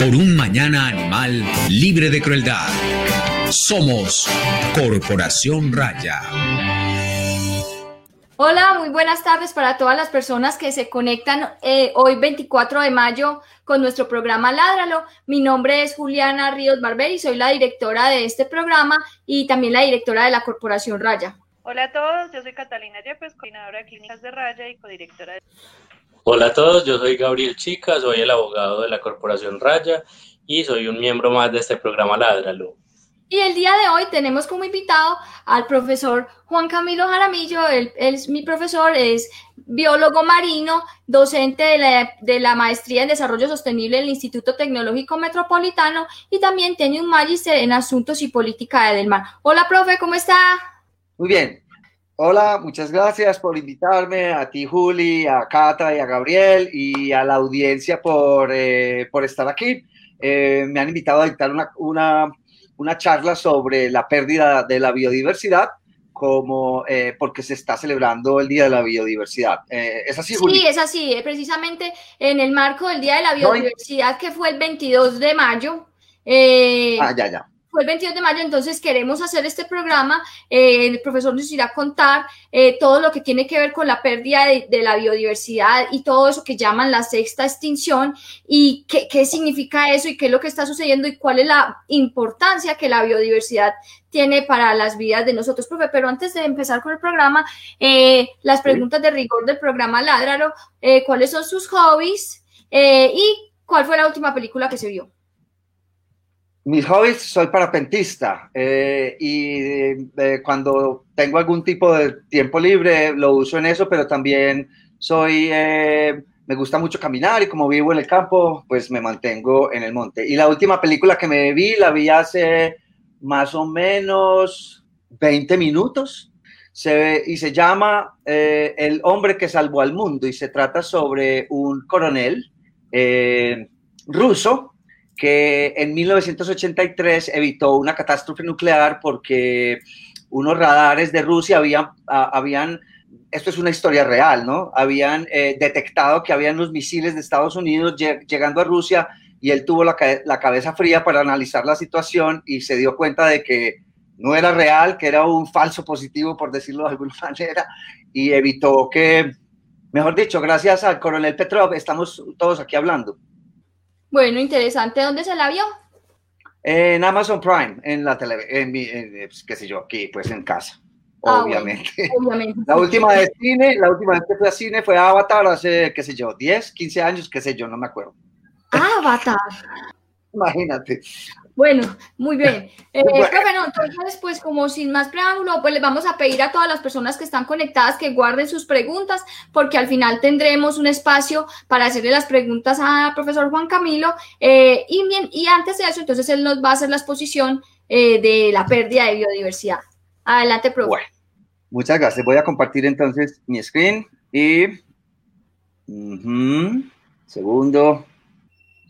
por un mañana animal libre de crueldad. Somos Corporación Raya. Hola, muy buenas tardes para todas las personas que se conectan eh, hoy 24 de mayo con nuestro programa Ládralo. Mi nombre es Juliana Ríos Barber y soy la directora de este programa y también la directora de la Corporación Raya. Hola a todos, yo soy Catalina Yepes, coordinadora de clínicas de Raya y codirectora de... Hola a todos, yo soy Gabriel Chica, soy el abogado de la Corporación Raya y soy un miembro más de este programa Ládralo. Y el día de hoy tenemos como invitado al profesor Juan Camilo Jaramillo. Él, es mi profesor, es biólogo marino, docente de la, de la, maestría en desarrollo sostenible del Instituto Tecnológico Metropolitano y también tiene un magíster en asuntos y política del mar. Hola, profe, ¿cómo está? Muy bien. Hola, muchas gracias por invitarme, a ti Juli, a Cata y a Gabriel y a la audiencia por, eh, por estar aquí. Eh, me han invitado a dictar una, una una charla sobre la pérdida de la biodiversidad como eh, porque se está celebrando el Día de la Biodiversidad. Eh, ¿Es así, Sí, es así. Eh, precisamente en el marco del Día de la Biodiversidad, que fue el 22 de mayo. ah, ya, ya fue el 22 de mayo, entonces queremos hacer este programa. Eh, el profesor nos irá a contar eh, todo lo que tiene que ver con la pérdida de, la biodiversidad y todo eso que llaman la sexta extinción y qué, qué, significa eso y qué es lo que está sucediendo y cuál es la importancia que la biodiversidad tiene para las vidas de nosotros, profe. Pero antes de empezar con el programa, eh, las preguntas de rigor del programa Ládralo, ¿cuáles son sus hobbies y cuál fue la última película que se vio? Mis hobbies, soy parapentista eh, y eh, cuando tengo algún tipo de tiempo libre lo uso en eso, pero también soy, eh, me gusta mucho caminar y como vivo en el campo, pues me mantengo en el monte. Y la última película que me vi, la vi hace más o menos 20 minutos se, y se llama El hombre que salvó al mundo y se trata sobre un coronel ruso que en 1983 evitó una catástrofe nuclear porque unos radares de Rusia habían, habían esto es una historia real, ¿no? Habían eh, detectado que habían unos misiles de Estados Unidos llegando a Rusia y él tuvo la, la, cabeza fría para analizar la situación y se dio cuenta de que no era real, que era un falso positivo, por decirlo de alguna manera, y evitó que, mejor dicho, gracias al coronel Petrov, estamos todos aquí hablando. Bueno, interesante. ¿Dónde se la vio? En Amazon Prime, en la televisión, en, pues, qué sé yo, aquí, pues en casa. Ah, obviamente. obviamente. La última de cine, la última vez que fui a cine fue Avatar hace, qué sé yo, 10, 15 años, qué sé yo, no me acuerdo. Avatar. Imagínate. Bueno, muy bien. Eh, bueno. entonces, pues como sin más preámbulo, pues les vamos a pedir a todas las personas que están conectadas que guarden sus preguntas, porque al final tendremos un espacio para hacerle las preguntas al profesor Juan Camilo. Eh, y, bien, y antes de eso, entonces él nos va a hacer la exposición eh, de la pérdida de biodiversidad. Adelante, profesor. Bueno, muchas gracias. Voy a compartir entonces mi screen y... Segundo.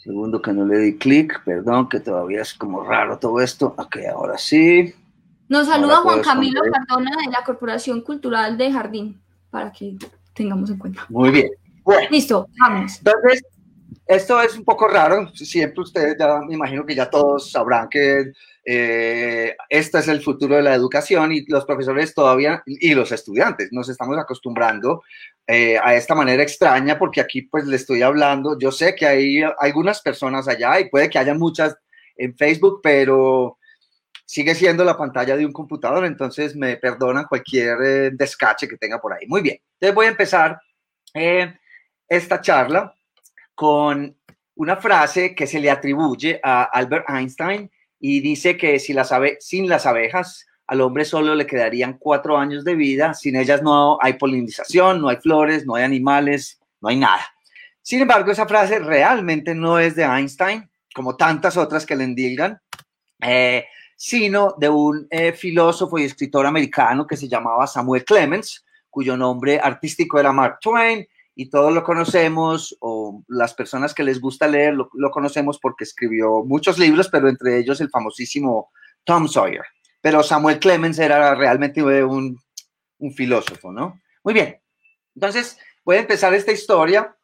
Segundo que no le di clic, perdón, que todavía es como raro todo esto. Ok, ahora sí. Nos saluda Juan Camilo Cardona de la Corporación Cultural de Jardín, para que tengamos en cuenta. Muy bien. Bueno, Listo, vamos. Entonces, esto es un poco raro. Siempre ustedes ya me imagino que ya todos sabrán que eh, este es el futuro de la educación y los profesores todavía y los estudiantes nos estamos acostumbrando eh, a esta manera extraña porque aquí pues le estoy hablando, yo sé que hay algunas personas allá y puede que haya muchas en Facebook, pero sigue siendo la pantalla de un computador, entonces me perdonan cualquier eh, descache que tenga por ahí. Muy bien, entonces voy a empezar esta charla con una frase que se le atribuye a Albert Einstein y dice que si las sin las abejas al hombre solo le quedarían cuatro años de vida, sin ellas no hay polinización, no hay flores, no hay animales, no hay nada. Sin embargo, esa frase realmente no es de Einstein, como tantas otras que le endilgan, eh, sino de un eh, filósofo y escritor americano que se llamaba Samuel Clemens, cuyo nombre artístico era Mark Twain, y todos lo conocemos, o las personas que les gusta leer lo, conocemos porque escribió muchos libros, pero entre ellos el famosísimo Tom Sawyer. Pero Samuel Clemens era realmente un, un filósofo, ¿no? Muy bien. Entonces, voy a empezar esta historia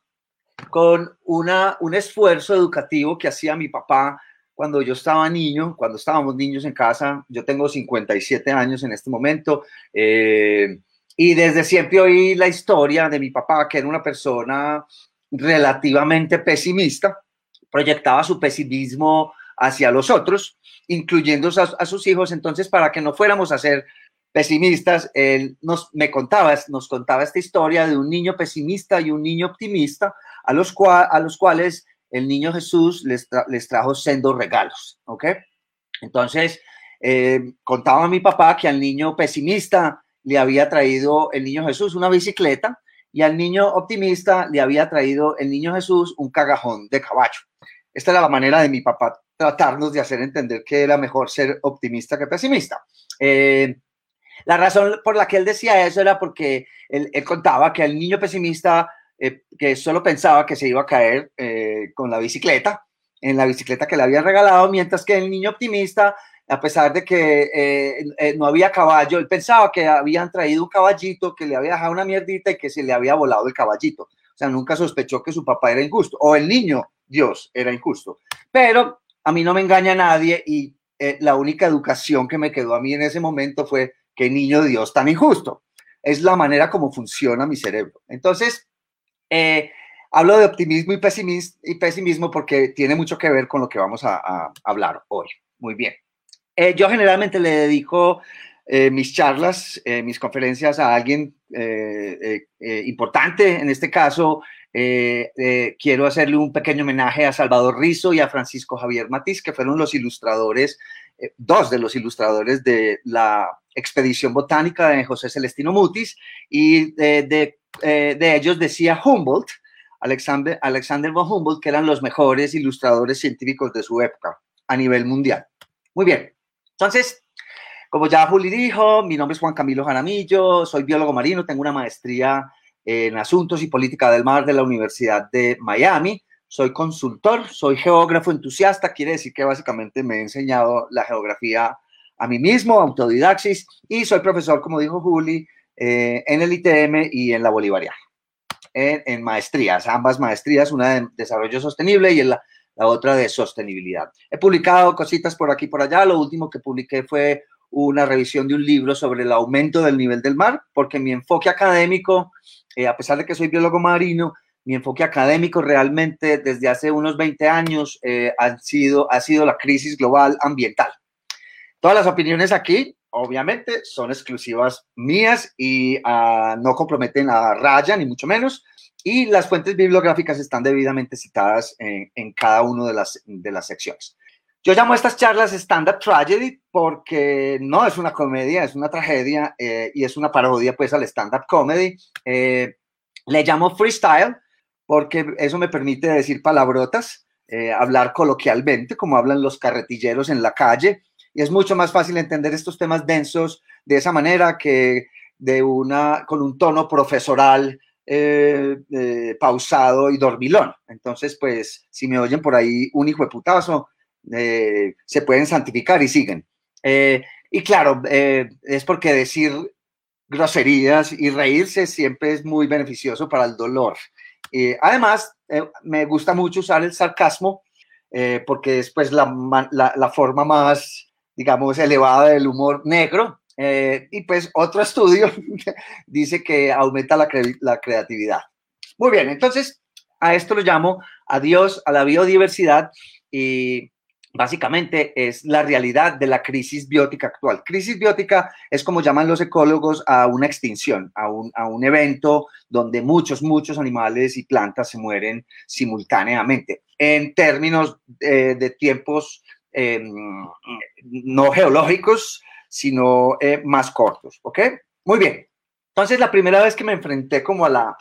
con una, un esfuerzo educativo que hacía mi papá cuando yo estaba niño, cuando estábamos niños en casa. Yo tengo 57 años en este momento. Eh, y desde siempre oí la historia de mi papá, que era una persona relativamente pesimista, proyectaba su pesimismo hacia los otros, incluyendo a, sus hijos. Entonces, para que no fuéramos a ser pesimistas, él nos, me contaba, nos contaba esta historia de un niño pesimista y un niño optimista, a los, a los cuales el niño Jesús les, les trajo sendos regalos, ¿ok? Entonces, eh, contaba a mi papá que al niño pesimista le había traído el niño Jesús una bicicleta y al niño optimista le había traído el niño Jesús un cagajón de caballo. Esta era la manera de mi papá tratarnos de hacer entender que era mejor ser optimista que pesimista. Eh, la razón por la que él decía eso era porque él, contaba que el niño pesimista, eh, que solo pensaba que se iba a caer eh, con la bicicleta, en la bicicleta que le habían regalado, mientras que el niño optimista a pesar de que eh, eh, no había caballo, él pensaba que habían traído un caballito que le había dejado una mierdita y que se le había volado el caballito. O sea, nunca sospechó que su papá era injusto o el niño, Dios, era injusto. Pero a mí no me engaña nadie y eh, la única educación que me quedó a mí en ese momento fue que niño Dios tan injusto. Es la manera como funciona mi cerebro. Entonces, hablo de optimismo y pesimismo, y pesimismo porque tiene mucho que ver con lo que vamos a hablar hoy. Muy bien. Eh, yo generalmente le dedico eh, mis charlas, eh, mis conferencias a alguien importante. En este caso, quiero hacerle un pequeño homenaje a Salvador Rizo y a Francisco Javier Matiz, que fueron los ilustradores, dos de los ilustradores de la expedición botánica de José Celestino Mutis. Y de, ellos decía Humboldt, Alexander, Alexander von Humboldt, que eran los mejores ilustradores científicos de su época a nivel mundial. Muy bien, entonces, como ya Juli dijo, mi nombre es Juan Camilo Jaramillo, soy biólogo marino, tengo una maestría en Asuntos y Política del Mar de la Universidad de Miami. Soy consultor, soy geógrafo entusiasta, quiere decir que básicamente me he enseñado la geografía a mí mismo, autodidaxis, y soy profesor, como dijo Juli, eh, en el ITM y en la Bolivariana, en, en, maestrías, ambas maestrías, una de desarrollo sostenible y en la la otra de sostenibilidad. He publicado cositas por aquí y por allá. Lo último que publiqué fue una revisión de un libro sobre el aumento del nivel del mar, porque mi enfoque académico, eh, a pesar de que soy biólogo marino, mi enfoque académico realmente desde hace unos 20 años eh, ha, sido, ha sido la crisis global ambiental. Todas las opiniones aquí, obviamente, son exclusivas mías y ah, no comprometen a Raya, ni mucho menos y las fuentes bibliográficas están debidamente citadas en, cada una de las, de las secciones. Yo llamo a estas charlas stand-up tragedy porque no es una comedia, es una tragedia eh, y es una parodia pues al stand-up comedy. Eh, le llamo freestyle porque eso me permite decir palabrotas, eh, hablar coloquialmente como hablan los carretilleros en la calle y es mucho más fácil entender estos temas densos de esa manera que de una con un tono profesoral eh, eh, pausado y dormilón. Entonces, pues, si me oyen por ahí un hijo de putazo, eh, se pueden santificar y siguen. y claro, es porque decir groserías y reírse siempre es muy beneficioso para el dolor. además, me gusta mucho usar el sarcasmo porque es pues la, la forma más, digamos, elevada del humor negro eh, y pues otro estudio dice que aumenta la, la, creatividad. Muy bien, entonces a esto lo llamo adiós a la biodiversidad y básicamente es la realidad de la crisis biótica actual. Crisis biótica es como llaman los ecólogos a una extinción, a un, a un evento donde muchos, muchos animales y plantas se mueren simultáneamente. En términos eh, de tiempos em, no geológicos, sino eh, más cortos, ¿ok? Muy bien. Entonces, la primera vez que me enfrenté como a la,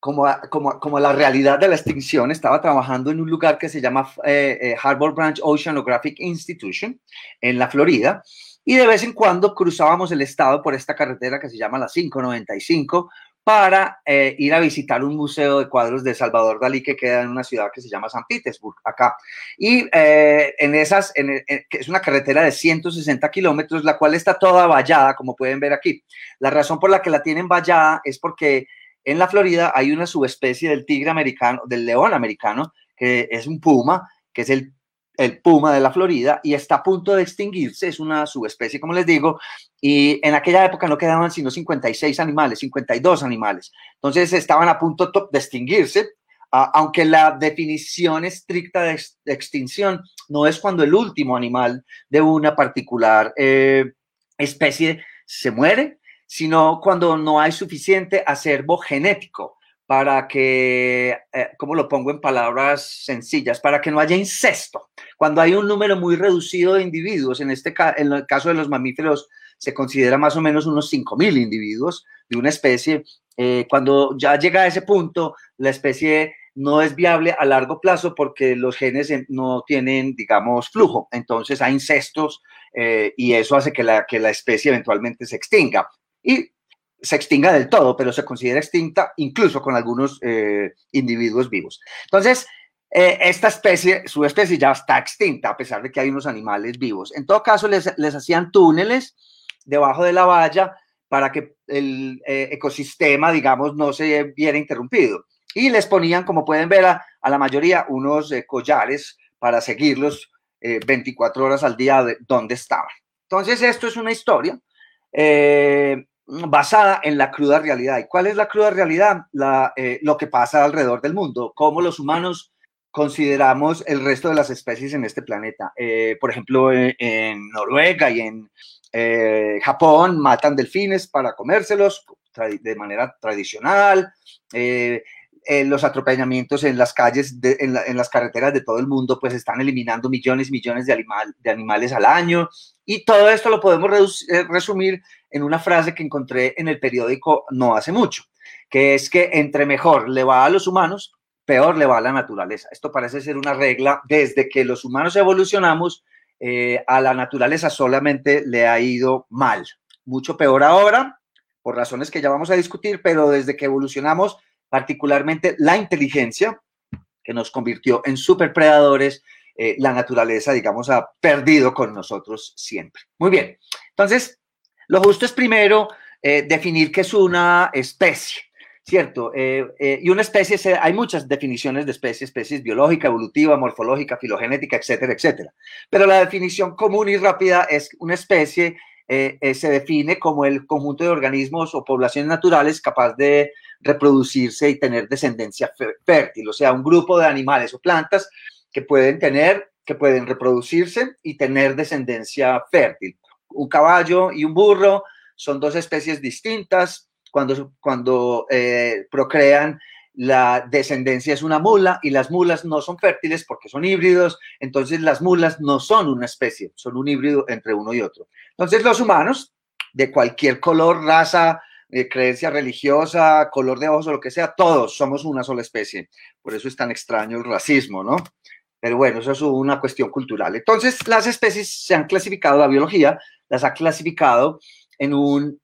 como como, como la realidad de la extinción, estaba trabajando en un lugar que se llama eh, eh, Harbor Branch Oceanographic Institution en la Florida, y de vez en cuando cruzábamos el estado por esta carretera que se llama la 595 para eh, ir a visitar un museo de cuadros de Salvador Dalí que queda en una ciudad que se llama San Petersburg, acá. Y eh, en esas, en, es una carretera de 160 kilómetros, la cual está toda vallada, como pueden ver aquí. La razón por la que la tienen vallada es porque en la Florida hay una subespecie del tigre americano, del león americano, que es un puma, que es el, el puma de la Florida, y está a punto de extinguirse, es una subespecie, como les digo, y en aquella época no quedaban sino 56 animales, 52 animales. Entonces estaban a punto de extinguirse, aunque la definición estricta de, extinción no es cuando el último animal de una particular eh, especie se muere, sino cuando no hay suficiente acervo genético para que, eh, como lo pongo en palabras sencillas, para que no haya incesto. Cuando hay un número muy reducido de individuos, en este en el caso de los mamíferos se considera más o menos unos 5.000 individuos de una especie. Eh, cuando ya llega a ese punto, la especie no es viable a largo plazo porque los genes no tienen, digamos, flujo. Entonces hay incestos eh, y eso hace que la, que la especie eventualmente se extinga. Y se extinga del todo, pero se considera extinta incluso con algunos eh, individuos vivos. Entonces, esta especie, su especie ya está extinta, a pesar de que hay unos animales vivos. En todo caso, les, les hacían túneles debajo de la valla para que el eh, ecosistema, digamos, no se viera interrumpido. Y les ponían, como pueden ver, a, la mayoría unos eh, collares para seguirlos 24 eh, horas al día de donde estaban. Entonces, esto es una historia basada en la cruda realidad. ¿Y cuál es la cruda realidad? La, lo que pasa alrededor del mundo, cómo los humanos consideramos el resto de las especies en este planeta. por ejemplo, en Noruega y en eh, Japón matan delfines para comérselos de manera tradicional. Eh, eh, los atropellamientos en las calles, en, las carreteras de todo el mundo, pues están eliminando millones y millones de, de animales al año. Y todo esto lo podemos resumir en una frase que encontré en el periódico no hace mucho, que es que entre mejor le va a los humanos, peor le va a la naturaleza. Esto parece ser una regla desde que los humanos evolucionamos eh, a la naturaleza solamente le ha ido mal. Mucho peor ahora, por razones que ya vamos a discutir, pero desde que evolucionamos, particularmente la inteligencia, que nos convirtió en superpredadores, eh, la naturaleza, digamos, ha perdido con nosotros siempre. Muy bien, entonces, lo justo es primero eh, definir qué es una especie. ¿cierto? Eh, eh, y una especie, hay muchas definiciones de especie, especies biológica, evolutiva, morfológica, filogenética, etcétera, etcétera. Pero la definición común y rápida es una especie se define como el conjunto de organismos o poblaciones naturales capaz de reproducirse y tener descendencia fértil, o sea, un grupo de animales o plantas que pueden tener, que pueden reproducirse y tener descendencia fértil. Un caballo y un burro son dos especies distintas, cuando, cuando eh, procrean, la descendencia es una mula y las mulas no son fértiles porque son híbridos, entonces las mulas no son una especie, son un híbrido entre uno y otro. Entonces los humanos, de cualquier color, raza, eh, creencia religiosa, color de ojos o lo que sea, todos somos una sola especie. Por eso es tan extraño el racismo, ¿no? Pero bueno, eso es una cuestión cultural. Entonces las especies se han clasificado, la biología las ha clasificado en un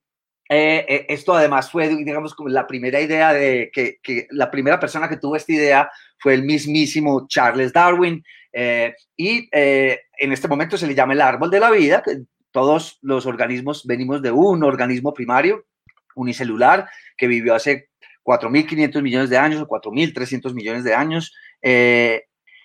eh, eh, esto además fue, digamos, como la primera idea de que, que, la primera persona que tuvo esta idea fue el mismísimo Charles Darwin. Eh, y en este momento se le llama el árbol de la vida. Todos los organismos venimos de un organismo primario, unicelular, que vivió hace 4.500 millones de años o 4.300 millones de años.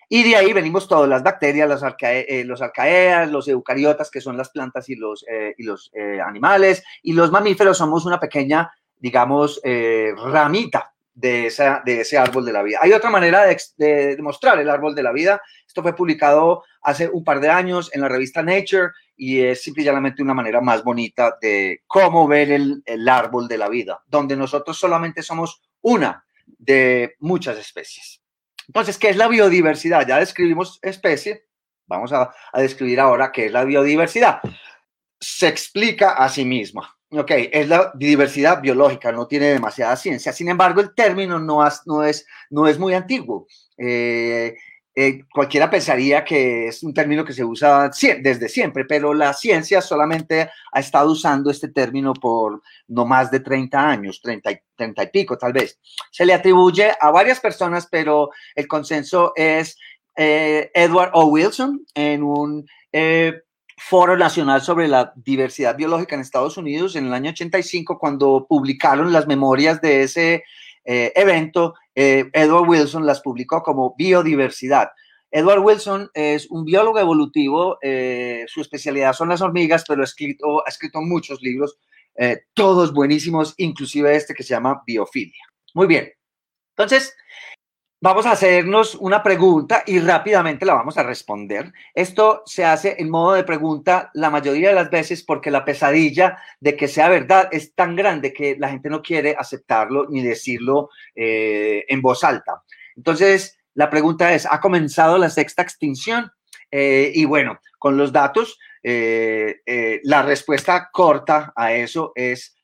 Y de ahí venimos todas las bacterias, eh, los arcaeas, los eucariotas, que son las plantas y los, eh, y los eh, animales, y los mamíferos somos una pequeña, digamos, ramita de, esa, de ese árbol de la vida. Hay otra manera de, de, demostrar el árbol de la vida. Esto fue publicado hace un par de años en la revista Nature y es simplemente una manera más bonita de cómo ver el, el árbol de la vida, donde nosotros solamente somos una de muchas especies. Entonces, ¿qué es la biodiversidad? Ya describimos especie, vamos a, describir ahora qué es la biodiversidad. Se explica a sí misma. Ok, es la diversidad biológica, no tiene demasiada ciencia. Sin embargo, el término no, no, es, no es muy antiguo. Eh, eh, cualquiera pensaría que es un término que se usa desde siempre, pero la ciencia solamente ha estado usando este término por no más de 30 años, 30, 30 y pico tal vez. Se le atribuye a varias personas, pero el consenso es eh, Edward O. Wilson en un eh, foro nacional sobre la diversidad biológica en Estados Unidos en el año 85, cuando publicaron las memorias de ese evento, eh, Edward Wilson las publicó como biodiversidad. Edward Wilson es un biólogo evolutivo, su especialidad son las hormigas, pero ha escrito, muchos libros, todos buenísimos, inclusive este que se llama Biofilia. Muy bien, entonces, Vamos a hacernos una pregunta y rápidamente la vamos a responder. Esto se hace en modo de pregunta la mayoría de las veces porque la pesadilla de que sea verdad es tan grande que la gente no quiere aceptarlo ni decirlo eh, en voz alta. Entonces, la pregunta es, ¿ha comenzado la sexta extinción? Eh, y bueno, con los datos, eh, la respuesta corta a eso es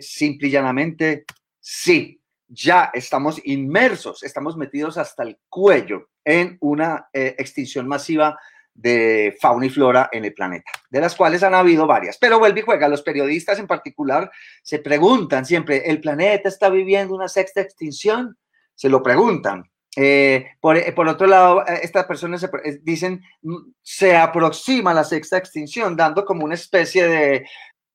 simple y llanamente sí ya estamos inmersos, estamos metidos hasta el cuello en una eh, extinción masiva de fauna y flora en el planeta, de las cuales han habido varias. Pero vuelve y juega, los periodistas en particular se preguntan siempre, ¿el planeta está viviendo una sexta extinción? Se lo preguntan. Eh, por, por, otro lado, eh, estas personas dicen, mm, se aproxima la sexta extinción, dando como una especie de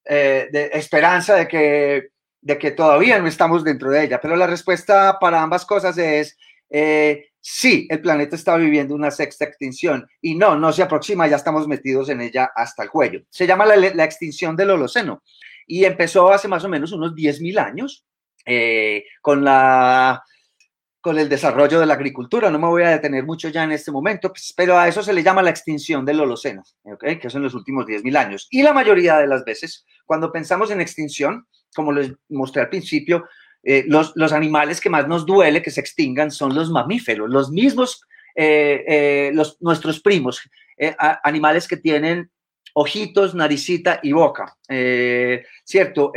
esperanza de que de que todavía no estamos dentro de ella, pero la respuesta para ambas cosas es eh, sí, el planeta está viviendo una sexta extinción y no, no se aproxima, ya estamos metidos en ella hasta el cuello. Se llama la, extinción del Holoceno y empezó hace más o menos unos 10.000 años eh, con la con el desarrollo de la agricultura. No me voy a detener mucho ya en este momento, pues, pero a eso se le llama la extinción del Holoceno, que son los últimos 10.000 años. Y la mayoría de las veces, cuando pensamos en extinción, como les mostré al principio, eh, los, animales que más nos duele que se extingan son los mamíferos, los mismos, eh, eh, los, nuestros primos, animales que tienen ojitos, naricita y boca, ¿cierto?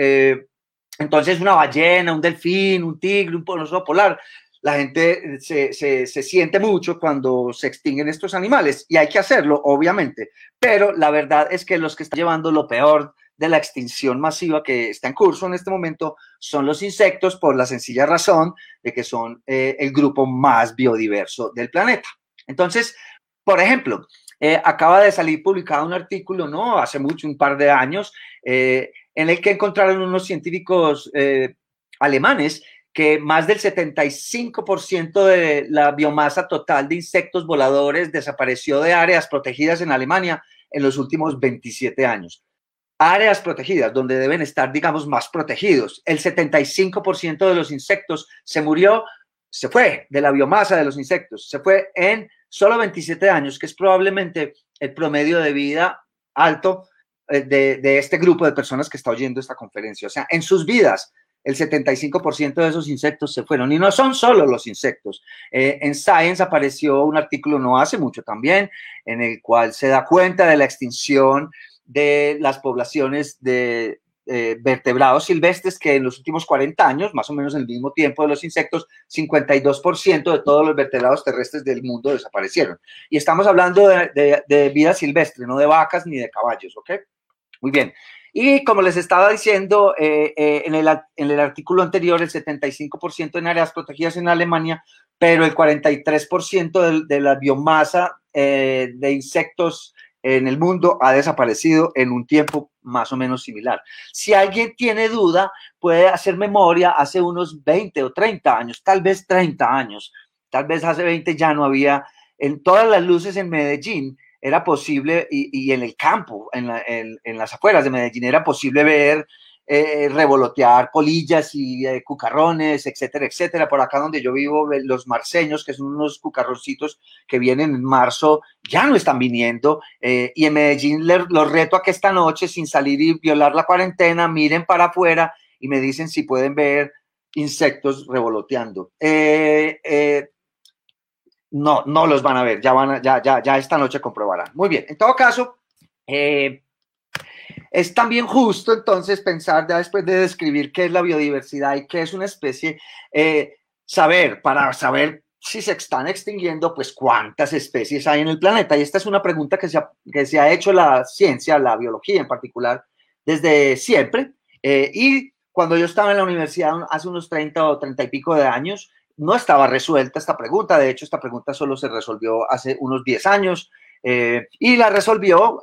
entonces una ballena, un delfín, un tigre, un oso polar, la gente se, siente mucho cuando se extinguen estos animales y hay que hacerlo, obviamente, pero la verdad es que los que están llevando lo peor de la extinción masiva que está en curso en este momento son los insectos por la sencilla razón de que son eh, el grupo más biodiverso del planeta. Entonces, por ejemplo, eh, acaba de salir publicado un artículo, ¿no? Hace mucho, un par de años, eh, en el que encontraron unos científicos alemanes que más del 75% de la biomasa total de insectos voladores desapareció de áreas protegidas en Alemania en los últimos 27 años áreas protegidas, donde deben estar, digamos, más protegidos. El 75% de los insectos se murió, se fue de la biomasa de los insectos, se fue en solo 27 años, que es probablemente el promedio de vida alto eh, de, este grupo de personas que está oyendo esta conferencia. O sea, en sus vidas, el 75% de esos insectos se fueron. Y no son solo los insectos. Eh, en Science apareció un artículo no hace mucho también, en el cual se da cuenta de la extinción de las poblaciones de eh, vertebrados silvestres que en los últimos 40 años, más o menos en el mismo tiempo de los insectos, 52% de todos los vertebrados terrestres del mundo desaparecieron. Y estamos hablando de, vida silvestre, no de vacas ni de caballos, ¿ok? Muy bien. Y como les estaba diciendo eh, eh, en, el, en, el, artículo anterior, el 75% en áreas protegidas en Alemania, pero el 43% de, de, la biomasa de insectos en el mundo ha desaparecido en un tiempo más o menos similar. Si alguien tiene duda, puede hacer memoria hace unos 20 o 30 años, tal vez 30 años, tal vez hace 20 ya no había, en todas las luces en Medellín era posible, y, en el campo, en, en las afueras de Medellín, era posible ver eh, revolotear polillas y eh, cucarrones, etcétera, etcétera. Por acá donde yo vivo, los marceños, que son unos cucarroncitos que vienen en marzo, ya no están viniendo. Eh, y en Medellín los reto a que esta noche, sin salir y violar la cuarentena, miren para afuera y me dicen si pueden ver insectos revoloteando. no, no los van a ver, ya, van ya, ya, ya esta noche comprobarán. Muy bien, en todo caso, es también justo entonces pensar, ya después de describir qué es la biodiversidad y qué es una especie, eh, saber, para saber si se están extinguiendo, pues cuántas especies hay en el planeta. Y esta es una pregunta que se ha, que se ha hecho la ciencia, la biología en particular, desde siempre. Eh, y cuando yo estaba en la universidad hace unos 30 o 30 y pico de años, no estaba resuelta esta pregunta. De hecho, esta pregunta solo se resolvió hace unos 10 años. Eh, y la resolvió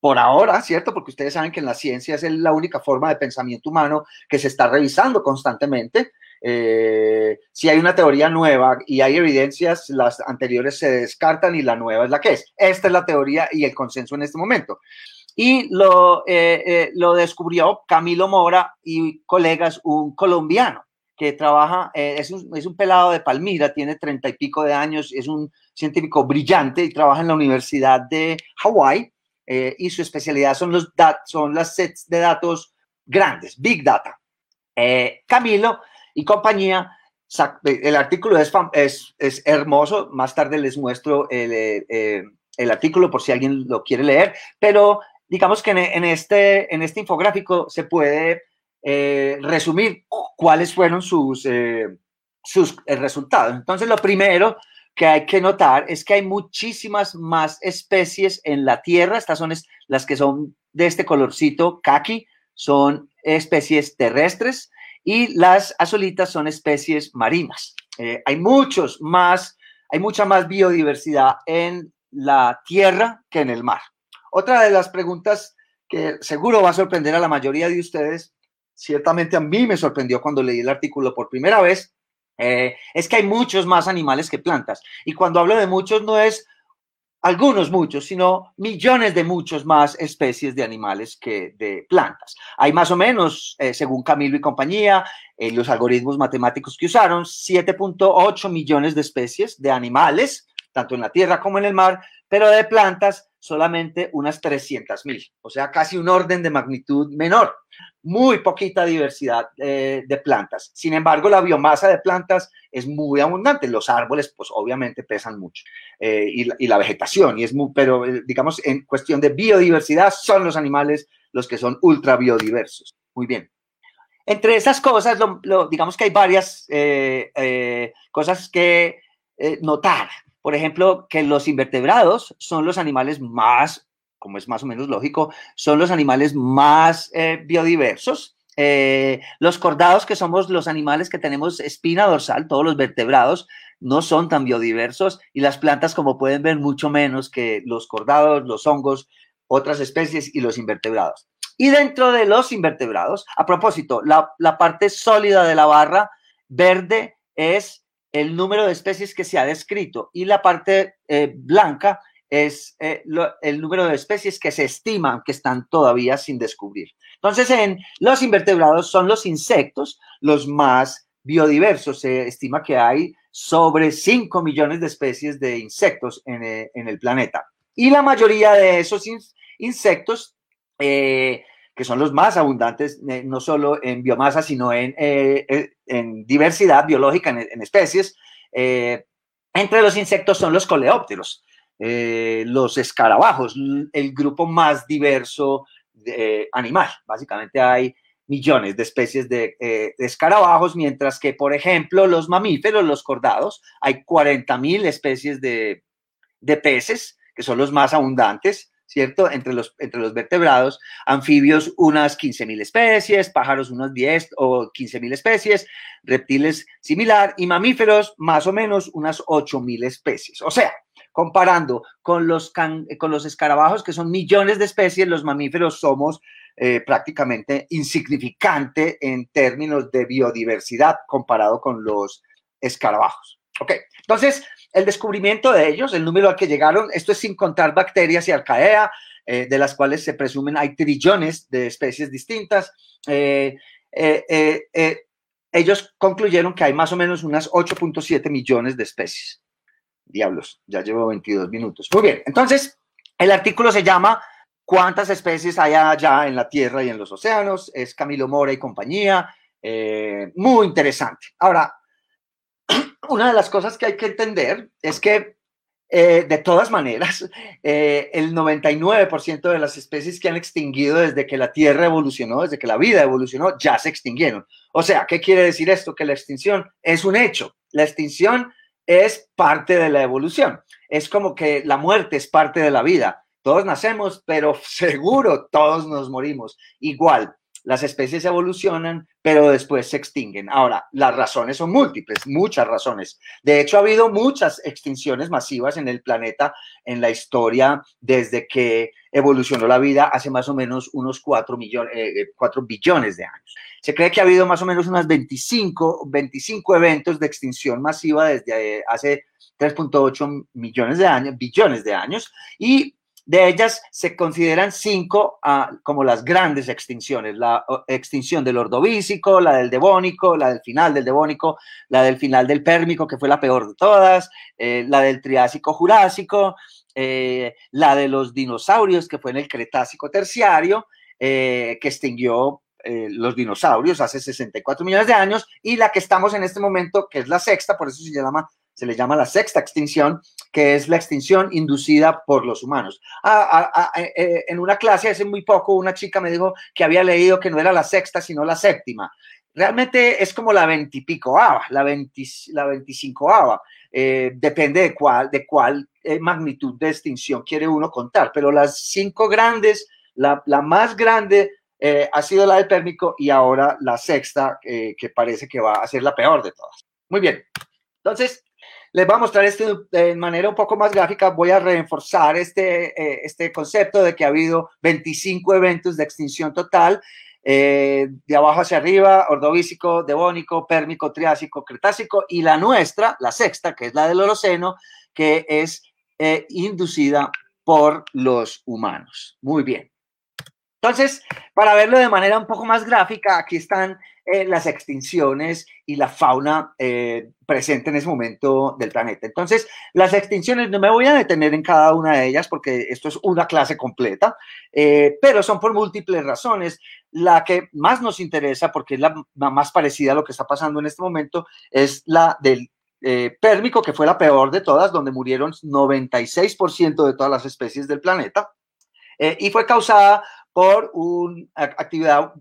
por ahora, ¿cierto? Porque ustedes saben que en la ciencia es la única forma de pensamiento humano que se está revisando constantemente. eh, si hay una teoría nueva y hay evidencias, las anteriores se descartan y la nueva es la que es. Esta es la teoría y el consenso en este momento. Y lo, eh, eh, lo descubrió Camilo Mora y colegas, un colombiano que trabaja, es, un, es, un, pelado de Palmira, tiene treinta y pico de años, es un científico brillante y trabaja en la Universidad de Hawái y su especialidad son, los son las sets de datos grandes, Big Data. Camilo y compañía. El artículo es, es, es hermoso, más tarde les muestro el, eh, eh, el, artículo por si alguien lo quiere leer, pero digamos que en, este, en este infográfico se puede eh, resumir cuáles fueron sus, sus resultados. Entonces, lo primero que hay que notar es que hay muchísimas más especies en la Tierra. Estas son las que son de este colorcito kaki, son especies terrestres y las azulitas son especies marinas. Eh, hay muchos más, hay mucha más biodiversidad en la tierra que en el mar. Otra de las preguntas que seguro va a sorprender a la mayoría de ustedes, ciertamente a mí me sorprendió cuando leí el artículo por primera vez, eh, es que hay muchos más animales que plantas. Y cuando hablo de muchos no es algunos muchos, sino millones de muchos más especies de animales que de plantas. Hay más o menos, eh, según Camilo y compañía, en los algoritmos matemáticos que usaron, 7.8 millones de especies de animales, tanto en la tierra como en el mar, pero de plantas solamente unas 300 mil, o sea, casi un orden de magnitud menor. Muy poquita diversidad eh, de plantas. Sin embargo, la biomasa de plantas es muy abundante. Los árboles, pues obviamente pesan mucho. Eh, y, la vegetación, y es muy, pero eh, digamos, en cuestión de biodiversidad, son los animales los que son ultra biodiversos. Muy bien. Entre esas cosas, digamos que hay varias cosas que notar. Por ejemplo, que los invertebrados son los animales más, como es más o menos lógico, son los animales más eh, biodiversos. Eh, los cordados, que somos los animales que tenemos espina dorsal, todos los vertebrados, no son tan biodiversos y las plantas, como pueden ver, mucho menos que los cordados, los hongos, otras especies y los invertebrados. Y dentro de los invertebrados, a propósito, la, parte sólida de la barra verde es el número de especies que se ha descrito y la parte eh, blanca es eh, el número de especies que se estiman que están todavía sin descubrir. Entonces, en los invertebrados son los insectos los más biodiversos. Se estima que hay sobre 5 millones de especies de insectos en, eh, el planeta. Y la mayoría de esos insectos que son los más abundantes, eh, no solo en biomasa, sino en, eh, eh, en diversidad biológica, en, especies. entre los insectos son los coleópteros, los escarabajos, el grupo más diverso de, animal. Básicamente hay millones de especies de, escarabajos, mientras que, por ejemplo, los mamíferos, los cordados, hay 40.000 especies de, de peces, que son los más abundantes. ¿cierto? Entre los, entre los vertebrados, anfibios unas 15.000 especies, pájaros unas 10 o 15.000 especies, reptiles similar y mamíferos más o menos unas 8.000 especies. O sea, comparando con los, con los escarabajos, que son millones de especies, los mamíferos somos eh, prácticamente insignificante en términos de biodiversidad comparado con los escarabajos. Ok, entonces, el descubrimiento de ellos, el número al que llegaron, esto es sin contar bacterias y arcaea, eh, de las cuales se presumen hay trillones de especies distintas. Eh, ellos concluyeron que hay más o menos unas 8.7 millones de especies. Diablos, ya llevo 22 minutos. Muy bien, entonces el artículo se llama ¿Cuántas especies hay allá en la Tierra y en los océanos? Es Camilo Mora y compañía. muy interesante. Ahora, una de las cosas que hay que entender es que eh, de todas maneras, eh, el 99% de las especies que han extinguido desde que la Tierra evolucionó, desde que la vida evolucionó, ya se extinguieron. O sea, ¿qué quiere decir esto? Que la extinción es un hecho. La extinción es parte de la evolución. Es como que la muerte es parte de la vida. Todos nacemos, pero seguro todos nos morimos. Igual, las especies evolucionan, pero después se extinguen. Ahora, las razones son múltiples, muchas razones. De hecho, ha habido muchas extinciones masivas en el planeta en la historia desde que evolucionó la vida hace más o menos unos 4, millones, eh, 4 billones de años. Se cree que ha habido más o menos unas 25, 25 eventos de extinción masiva desde hace 3.8 millones de años, billones de años, y de ellas se consideran cinco ah, como las grandes extinciones. La extinción del ordovícico, la del devónico, la del final del devónico, la del final del pérmico, que fue la peor de todas, eh, la del triásico jurásico, eh, la de los dinosaurios, que fue en el cretácico terciario, eh, que extinguió los dinosaurios hace 64 millones de años, y la que estamos en este momento, que es la sexta, por eso se llama se le llama la sexta extinción, que es la extinción inducida por los humanos. Eh, eh, en una clase hace muy poco una chica me dijo que había leído que no era la sexta, sino la séptima. Realmente es como la veintipico ava, la, 20, la veinticinco ava. Eh, depende de cuál, de cuál magnitud de extinción quiere uno contar, pero las cinco grandes, la, más grande ha sido la del pérmico y ahora la sexta, que parece que va a ser la peor de todas. Muy bien. Entonces, les voy a mostrar esto de manera un poco más gráfica. Voy a reforzar este, eh, este concepto de que ha habido 25 eventos de extinción total, eh, de abajo hacia arriba, ordovícico, devónico, pérmico, triásico, cretácico, y la nuestra, la sexta, que es la del Holoceno, que es eh, inducida por los humanos. Muy bien. Entonces, para verlo de manera un poco más gráfica, aquí están eh, las extinciones y la fauna eh, presente en ese momento del planeta. Entonces, las extinciones, no me voy a detener en cada una de ellas porque esto es una clase completa, eh, pero son por múltiples razones. La que más nos interesa, porque es la, más parecida a lo que está pasando en este momento, es la del pérmico, que fue la peor de todas, donde murieron 96% de todas las especies del planeta, y fue causada por una actividad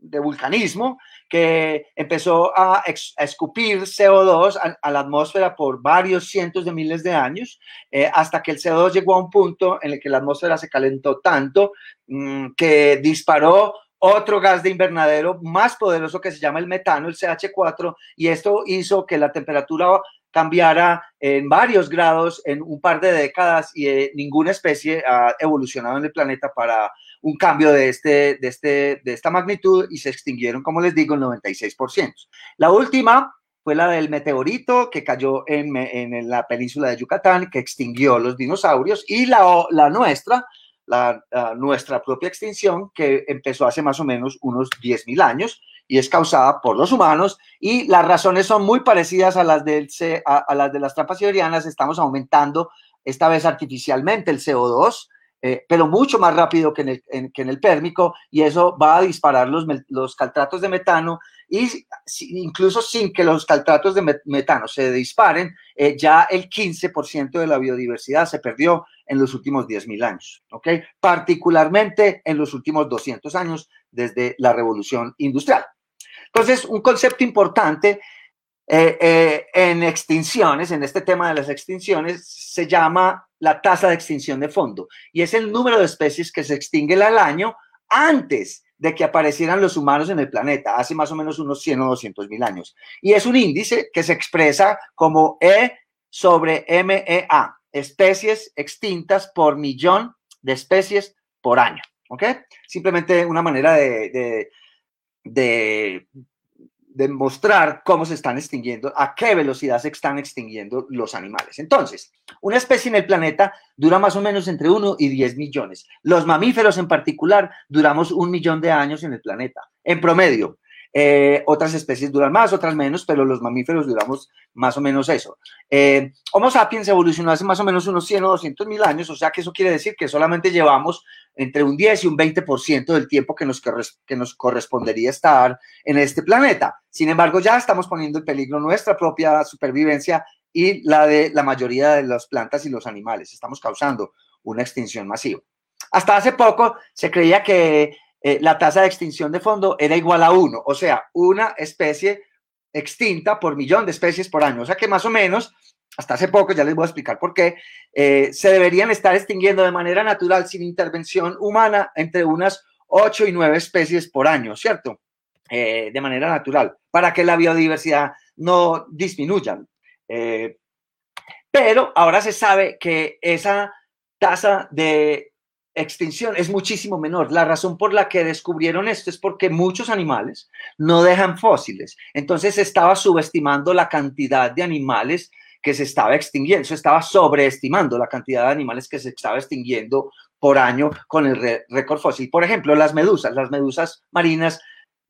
de vulcanismo que empezó a, escupir CO2 a, la atmósfera por varios cientos de miles de años, eh, hasta que el CO2 llegó a un punto en el que la atmósfera se calentó tanto mm, que disparó otro gas de invernadero más poderoso que se llama el metano, el CH4, y esto hizo que la temperatura cambiara en varios grados en un par de décadas y eh, ninguna especie ha evolucionado en el planeta para un cambio de, este, de, este, de esta magnitud y se extinguieron, como les digo, el 96%. La última fue la del meteorito que cayó en, en la península de Yucatán, que extinguió los dinosaurios, y la, la nuestra, la, nuestra propia extinción, que empezó hace más o menos unos 10.000 años y es causada por los humanos y las razones son muy parecidas a las, del, a, las de las trampas siberianas. Estamos aumentando esta vez artificialmente el CO2, eh, pero mucho más rápido que en, el, que en el pérmico y eso va a disparar los, los caltratos de metano y incluso sin que los caltratos de metano se disparen, eh, ya el 15% de la biodiversidad se perdió en los últimos 10.000 años, ¿ok? Particularmente en los últimos 200 años desde la revolución industrial. Entonces, un concepto importante eh, eh, en extinciones, en este tema de las extinciones, se llama la tasa de extinción de fondo y es el número de especies que se extinguen al año antes de que aparecieran los humanos en el planeta, hace más o menos unos 100 o 200 mil años. Y es un índice que se expresa como E sobre MEA, especies extintas por millón de especies por año. ¿Ok? Simplemente una manera de, de, demostrar cómo se están extinguiendo, a qué velocidad se están extinguiendo los animales. Entonces, una especie en el planeta dura más o menos entre 1 y 10 millones. Los mamíferos en particular duramos un millón de años en el planeta, en promedio. Eh, otras especies duran más, otras menos, pero los mamíferos duramos más o menos eso. Eh, Homo sapiens evolucionó hace más o menos unos 100 o 200 mil años, o sea que eso quiere decir que solamente llevamos entre un 10 y un 20% del tiempo que nos, que nos correspondería estar en este planeta. Sin embargo, ya estamos poniendo en peligro nuestra propia supervivencia y la de la mayoría de las plantas y los animales. Estamos causando una extinción masiva. Hasta hace poco se creía que eh, la tasa de extinción de fondo era igual a uno, o sea, una especie extinta por millón de especies por año. O sea que más o menos, hasta hace poco, ya les voy a explicar por qué, eh, se deberían estar extinguiendo de manera natural sin intervención humana entre unas 8 y 9 especies por año, ¿cierto? Eh, de manera natural, para que la biodiversidad no disminuya. Pero ahora se sabe que esa tasa de extinción es muchísimo menor. La razón por la que descubrieron esto es porque muchos animales no dejan fósiles. Entonces estaba subestimando la cantidad de animales que se estaba extinguiendo, se estaba sobreestimando la cantidad de animales que se estaba extinguiendo por año con el récord fósil. Por ejemplo, las medusas, las medusas marinas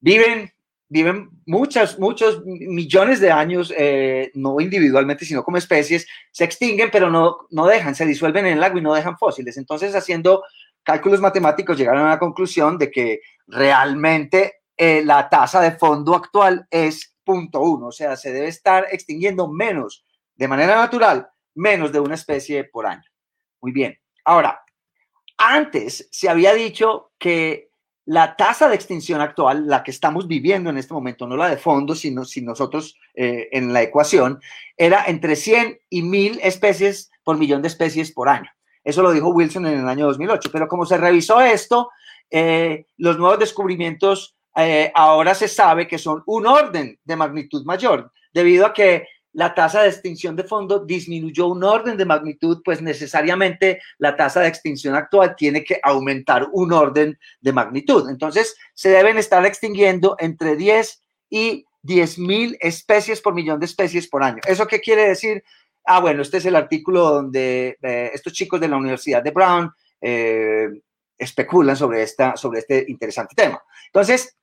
viven viven muchos, muchos millones de años, eh, no individualmente, sino como especies, se extinguen, pero no, no dejan, se disuelven en el agua y no dejan fósiles. Entonces, haciendo cálculos matemáticos, llegaron a la conclusión de que realmente eh, la tasa de fondo actual es 0.1, o sea, se debe estar extinguiendo menos, de manera natural, menos de una especie por año. Muy bien. Ahora, antes se había dicho que la tasa de extinción actual, la que estamos viviendo en este momento, no la de fondo, sino si nosotros eh, en la ecuación, era entre 100 y 1000 especies por millón de especies por año. Eso lo dijo Wilson en el año 2008. Pero como se revisó esto, eh, los nuevos descubrimientos eh, ahora se sabe que son un orden de magnitud mayor, debido a que la tasa de extinción de fondo disminuyó un orden de magnitud, pues necesariamente la tasa de extinción actual tiene que aumentar un orden de magnitud. Entonces, se deben estar extinguiendo entre 10 y 10 mil especies por millón de especies por año. ¿Eso qué quiere decir? Ah, bueno, este es el artículo donde eh, estos chicos de la Universidad de Brown eh, especulan sobre, esta, sobre este interesante tema. Entonces,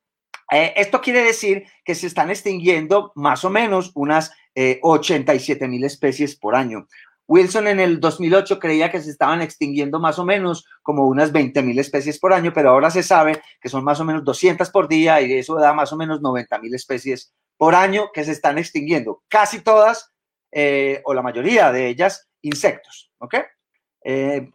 eh, esto quiere decir que se están extinguiendo más o menos unas 87 eh, mil especies por año. Wilson en el 2008 creía que se estaban extinguiendo más o menos como unas 20 mil especies por año, pero ahora se sabe que son más o menos 200 por día y eso da más o menos 90 mil especies por año que se están extinguiendo. Casi todas, eh, o la mayoría de ellas, insectos. ¿Ok?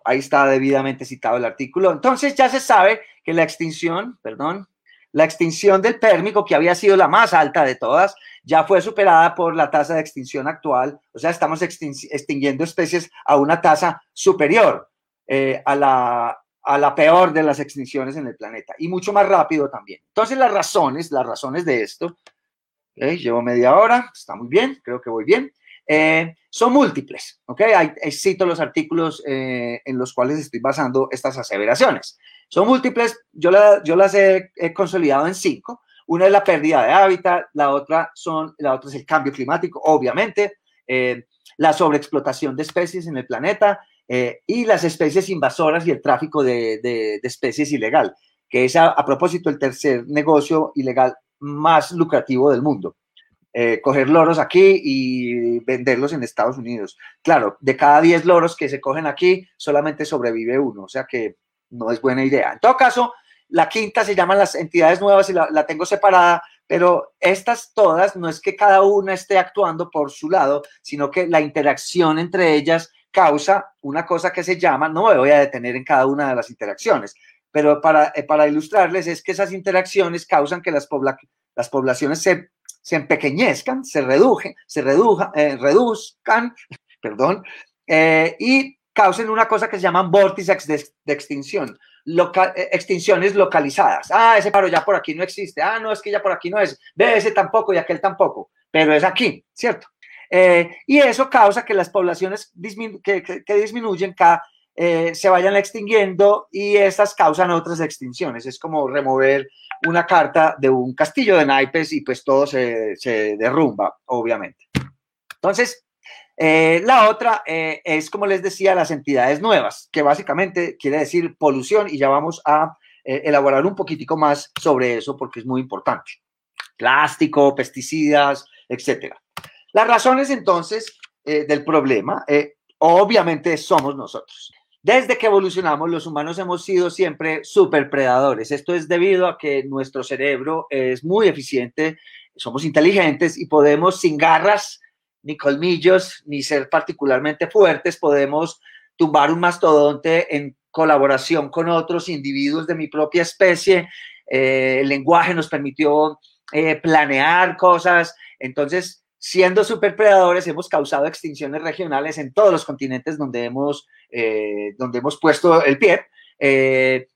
ahí está debidamente citado el artículo. Entonces ya se sabe que la extinción, perdón, la extinción del pérmico, que había sido la más alta de todas, ya fue superada por la tasa de extinción actual. O sea, estamos extinguiendo especies a una tasa superior eh, a, la, a la peor de las extinciones en el planeta y mucho más rápido también. Entonces, las razones, las razones de esto, llevo media hora, está muy bien, creo que voy bien. Eh, son múltiples, ¿ok? Hay, cito los artículos eh, en los cuales estoy basando estas aseveraciones. Son múltiples, yo, yo las he, consolidado en cinco. Una es la pérdida de hábitat, la otra, son, la otra es el cambio climático, obviamente, eh, la sobreexplotación de especies en el planeta y las especies invasoras y el tráfico de, especies ilegal, que es a propósito el tercer negocio ilegal más lucrativo del mundo. Eh, coger loros aquí y venderlos en Estados Unidos. Claro, de cada 10 loros que se cogen aquí, solamente sobrevive uno, o sea que no es buena idea. En todo caso, la quinta se llaman las entidades nuevas y la, tengo separada, pero estas todas no es que cada una esté actuando por su lado, sino que la interacción entre ellas causa una cosa que se llama, no me voy a detener en cada una de las interacciones, pero para, eh, para ilustrarles es que esas interacciones causan que las, las poblaciones se se empequeñezcan, se redujen, se reduja, eh, reduzcan, perdón, eh, y causen una cosa que se llaman vórtices de, extinción, eh, extinciones localizadas. Ah, ese paro ya por aquí no existe. Ah, no, es que ya por aquí no es. Ve, ese tampoco y aquel tampoco, pero es aquí, ¿cierto? y eso causa que las poblaciones que, que, disminuyen cada, se vayan extinguiendo y estas causan otras extinciones. Es como remover una carta de un castillo de naipes y pues todo se, derrumba, obviamente. Entonces, eh, la otra eh, es, como les decía, las entidades nuevas, que básicamente quiere decir polución y ya vamos a eh, elaborar un poquitico más sobre eso porque es muy importante. Plástico, pesticidas, etcétera. Las razones entonces del problema, obviamente somos nosotros. Desde que evolucionamos, los humanos hemos sido siempre superpredadores. Esto es debido a que nuestro cerebro es muy eficiente, somos inteligentes y podemos, sin garras, ni colmillos, ni ser particularmente fuertes, podemos tumbar un mastodonte en colaboración con otros individuos de mi propia especie. Eh, el lenguaje nos permitió eh, planear cosas. Entonces, siendo superpredadores, hemos causado extinciones regionales en todos los continentes donde hemos, eh, donde hemos puesto el pie. Eh,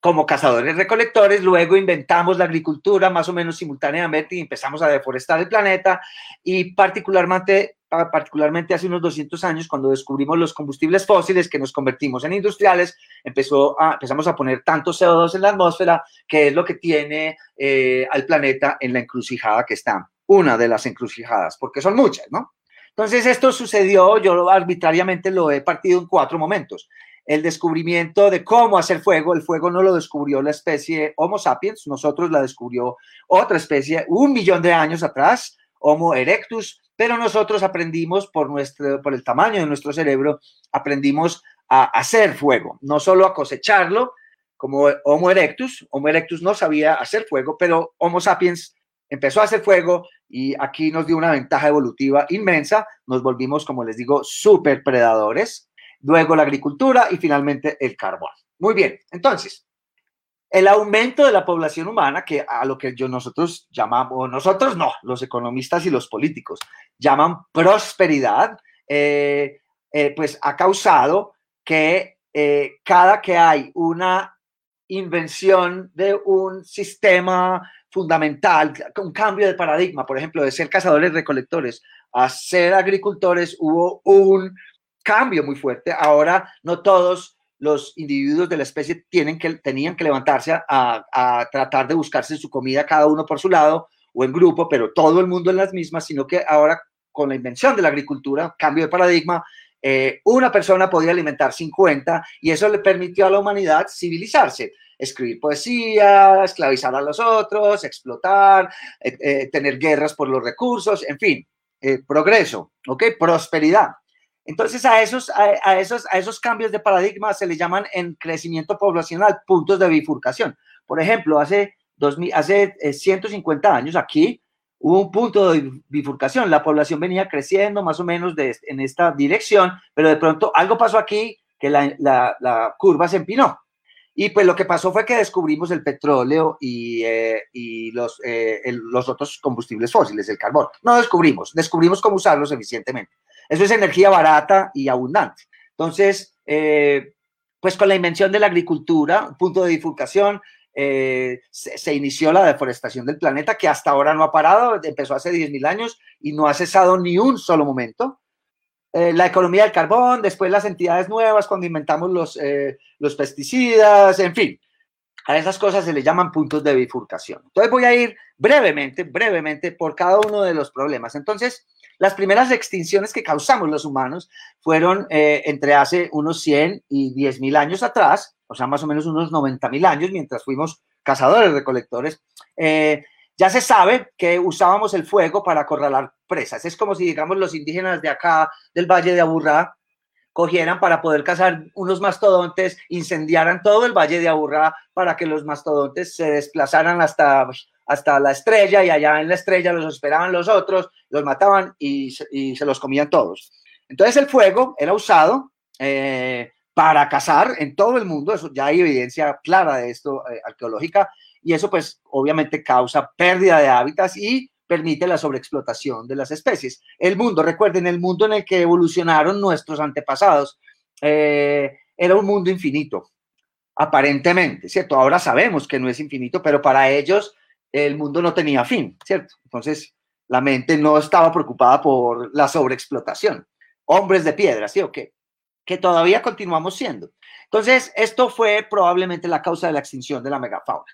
como cazadores recolectores, luego inventamos la agricultura más o menos simultáneamente y empezamos a deforestar el planeta y particularmente, particularmente hace unos 200 años cuando descubrimos los combustibles fósiles que nos convertimos en industriales, empezó empezamos a poner tanto CO2 en la atmósfera que es lo que tiene eh, al planeta en la encrucijada que está, una de las encrucijadas, porque son muchas, ¿no? Entonces esto sucedió, yo arbitrariamente lo he partido en cuatro momentos el descubrimiento de cómo hacer fuego. El fuego no lo descubrió la especie Homo sapiens, nosotros la descubrió otra especie un millón de años atrás, Homo erectus, pero nosotros aprendimos por, nuestro, por el tamaño de nuestro cerebro, aprendimos a hacer fuego, no solo a cosecharlo, como Homo erectus. Homo erectus no sabía hacer fuego, pero Homo sapiens empezó a hacer fuego y aquí nos dio una ventaja evolutiva inmensa. Nos volvimos, como les digo, super predadores luego la agricultura y finalmente el carbón. Muy bien, entonces, el aumento de la población humana, que a lo que yo nosotros llamamos, nosotros no, los economistas y los políticos llaman prosperidad, eh, eh, pues ha causado que eh, cada que hay una invención de un sistema fundamental, un cambio de paradigma, por ejemplo, de ser cazadores recolectores a ser agricultores, hubo un cambio muy fuerte. Ahora no todos los individuos de la especie tienen que, tenían que levantarse a, tratar de buscarse su comida cada uno por su lado o en grupo, pero todo el mundo en las mismas, sino que ahora con la invención de la agricultura, cambio de paradigma, eh, una persona podía alimentar 50 y eso le permitió a la humanidad civilizarse, escribir poesía, esclavizar a los otros, explotar, eh, eh, tener guerras por los recursos, en fin, progreso, ¿ok? Prosperidad. Entonces a esos, a, esos, a esos cambios de paradigma se le llaman en crecimiento poblacional puntos de bifurcación. Por ejemplo, hace, 2000, hace 150 eh, años aquí hubo un punto de bifurcación. La población venía creciendo más o menos en esta dirección, pero de pronto algo pasó aquí que la, la, curva se empinó. Y pues lo que pasó fue que descubrimos el petróleo y, eh, y los, eh, los otros combustibles fósiles, el carbón. No descubrimos, descubrimos cómo usarlos eficientemente. Eso es energía barata y abundante. Entonces, eh, pues con la invención de la agricultura, punto de bifurcación, eh, se, inició la deforestación del planeta, que hasta ahora no ha parado, empezó hace 10.000 años y no ha cesado ni un solo momento. Eh, la economía del carbón, después las entidades nuevas, cuando inventamos los, los pesticidas, en fin, a esas cosas se le llaman puntos de bifurcación. Entonces voy a ir brevemente, brevemente por cada uno de los problemas. Entonces, las primeras extinciones que causamos los humanos fueron eh, entre hace unos 100 y 10 mil años atrás, o sea, más o menos unos 90 mil años, mientras fuimos cazadores, recolectores. Eh, ya se sabe que usábamos el fuego para acorralar presas. Es como si, digamos, los indígenas de acá, del Valle de Aburrá, cogieran para poder cazar unos mastodontes, incendiaran todo el Valle de Aburrá para que los mastodontes se desplazaran hasta hasta la estrella y allá en la estrella los esperaban los otros, los mataban y, se los comían todos. Entonces el fuego era usado eh, para cazar en todo el mundo, eso ya hay evidencia clara de esto eh, arqueológica y eso pues obviamente causa pérdida de hábitats y permite la sobreexplotación de las especies. El mundo, recuerden, el mundo en el que evolucionaron nuestros antepasados eh, era un mundo infinito, aparentemente, ¿cierto? Ahora sabemos que no es infinito, pero para ellos el mundo no tenía fin, ¿cierto? Entonces, la mente no estaba preocupada por la sobreexplotación. Hombres de piedra, ¿sí o qué? Que todavía continuamos siendo. Entonces, esto fue probablemente la causa de la extinción de la megafauna.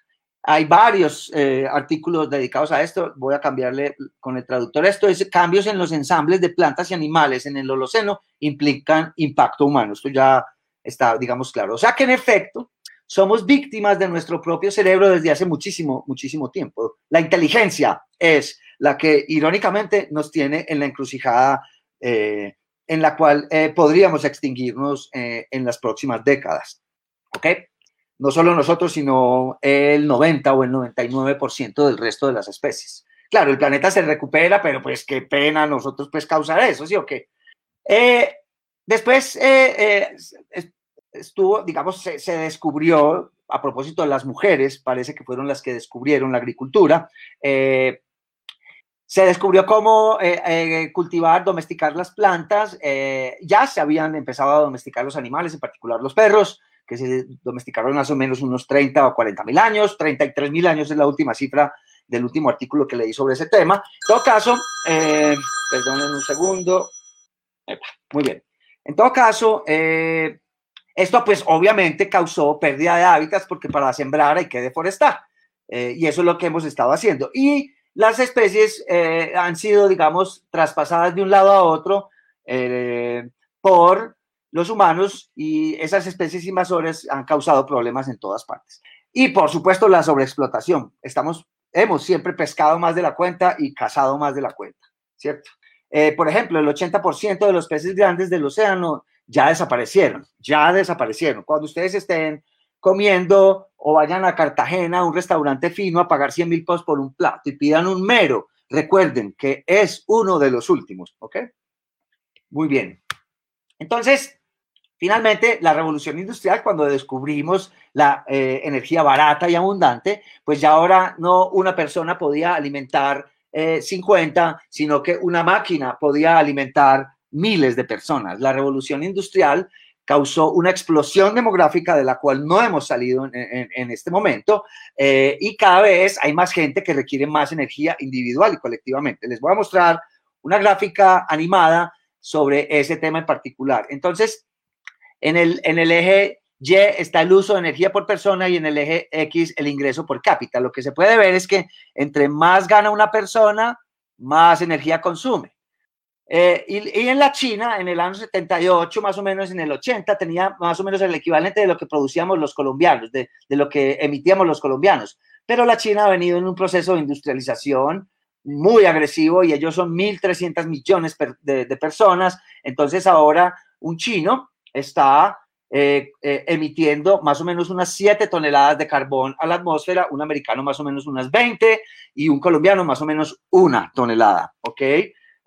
Hay varios eh, artículos dedicados a esto. Voy a cambiarle con el traductor. Esto es cambios en los ensambles de plantas y animales en el Holoceno implican impacto humano. Esto ya está, digamos, claro. O sea que en efecto, somos víctimas de nuestro propio cerebro desde hace muchísimo, muchísimo tiempo. La inteligencia es la que irónicamente nos tiene en la encrucijada eh, en la cual eh, podríamos extinguirnos en las próximas décadas. ¿Ok? No solo nosotros, sino el 90 o el 99% del resto de las especies. Claro, el planeta se recupera, pero pues qué pena nosotros pues causar eso, ¿sí o qué? después, estuvo, digamos, se, descubrió, a propósito de las mujeres, parece que fueron las que descubrieron la agricultura, eh, se descubrió cómo eh, eh, cultivar, domesticar las plantas, ya se habían empezado a domesticar los animales, en particular los perros, que se domesticaron más o menos unos 30 o 40 mil años, 33 mil años es la última cifra del último artículo que leí sobre ese tema. En todo caso, eh, perdonen un segundo. Muy bien. En todo caso, eh, esto pues obviamente causó pérdida de hábitats porque para sembrar hay que deforestar. Eh, y eso es lo que hemos estado haciendo. Y las especies eh, han sido, digamos, traspasadas de un lado a otro por los humanos y esas especies invasoras han causado problemas en todas partes. Y por supuesto la sobreexplotación. Estamos, hemos siempre pescado más de la cuenta y cazado más de la cuenta, ¿cierto? Eh, por ejemplo, el 80% de los peces grandes del océano ya desaparecieron, ya desaparecieron. Cuando ustedes estén comiendo o vayan a Cartagena, a un restaurante fino, a pagar 100 mil pesos por un plato y pidan un mero, recuerden que es uno de los últimos, ¿ok? Muy bien. Entonces, finalmente, la revolución industrial, cuando descubrimos la eh, energía barata y abundante, pues ya ahora no una persona podía alimentar 50, eh, sino que una máquina podía alimentar miles de personas. La revolución industrial causó una explosión demográfica de la cual no hemos salido en, este momento eh, y cada vez hay más gente que requiere más energía individual y colectivamente. Les voy a mostrar una gráfica animada sobre ese tema en particular. Entonces, en el, en el eje y está el uso de energía por persona y en el eje X el ingreso por cápita. Lo que se puede ver es que entre más gana una persona, más energía consume. Eh, y, en la China, en el año 78, más o menos en el 80, tenía más o menos el equivalente de lo que producíamos los colombianos, de, lo que emitíamos los colombianos. Pero la China ha venido en un proceso de industrialización muy agresivo y ellos son 1.300 millones de, de personas. Entonces ahora un chino está eh, eh, emitiendo más o menos unas 7 toneladas de carbón a la atmósfera, un americano más o menos unas 20 y un colombiano más o menos una tonelada, ¿ok?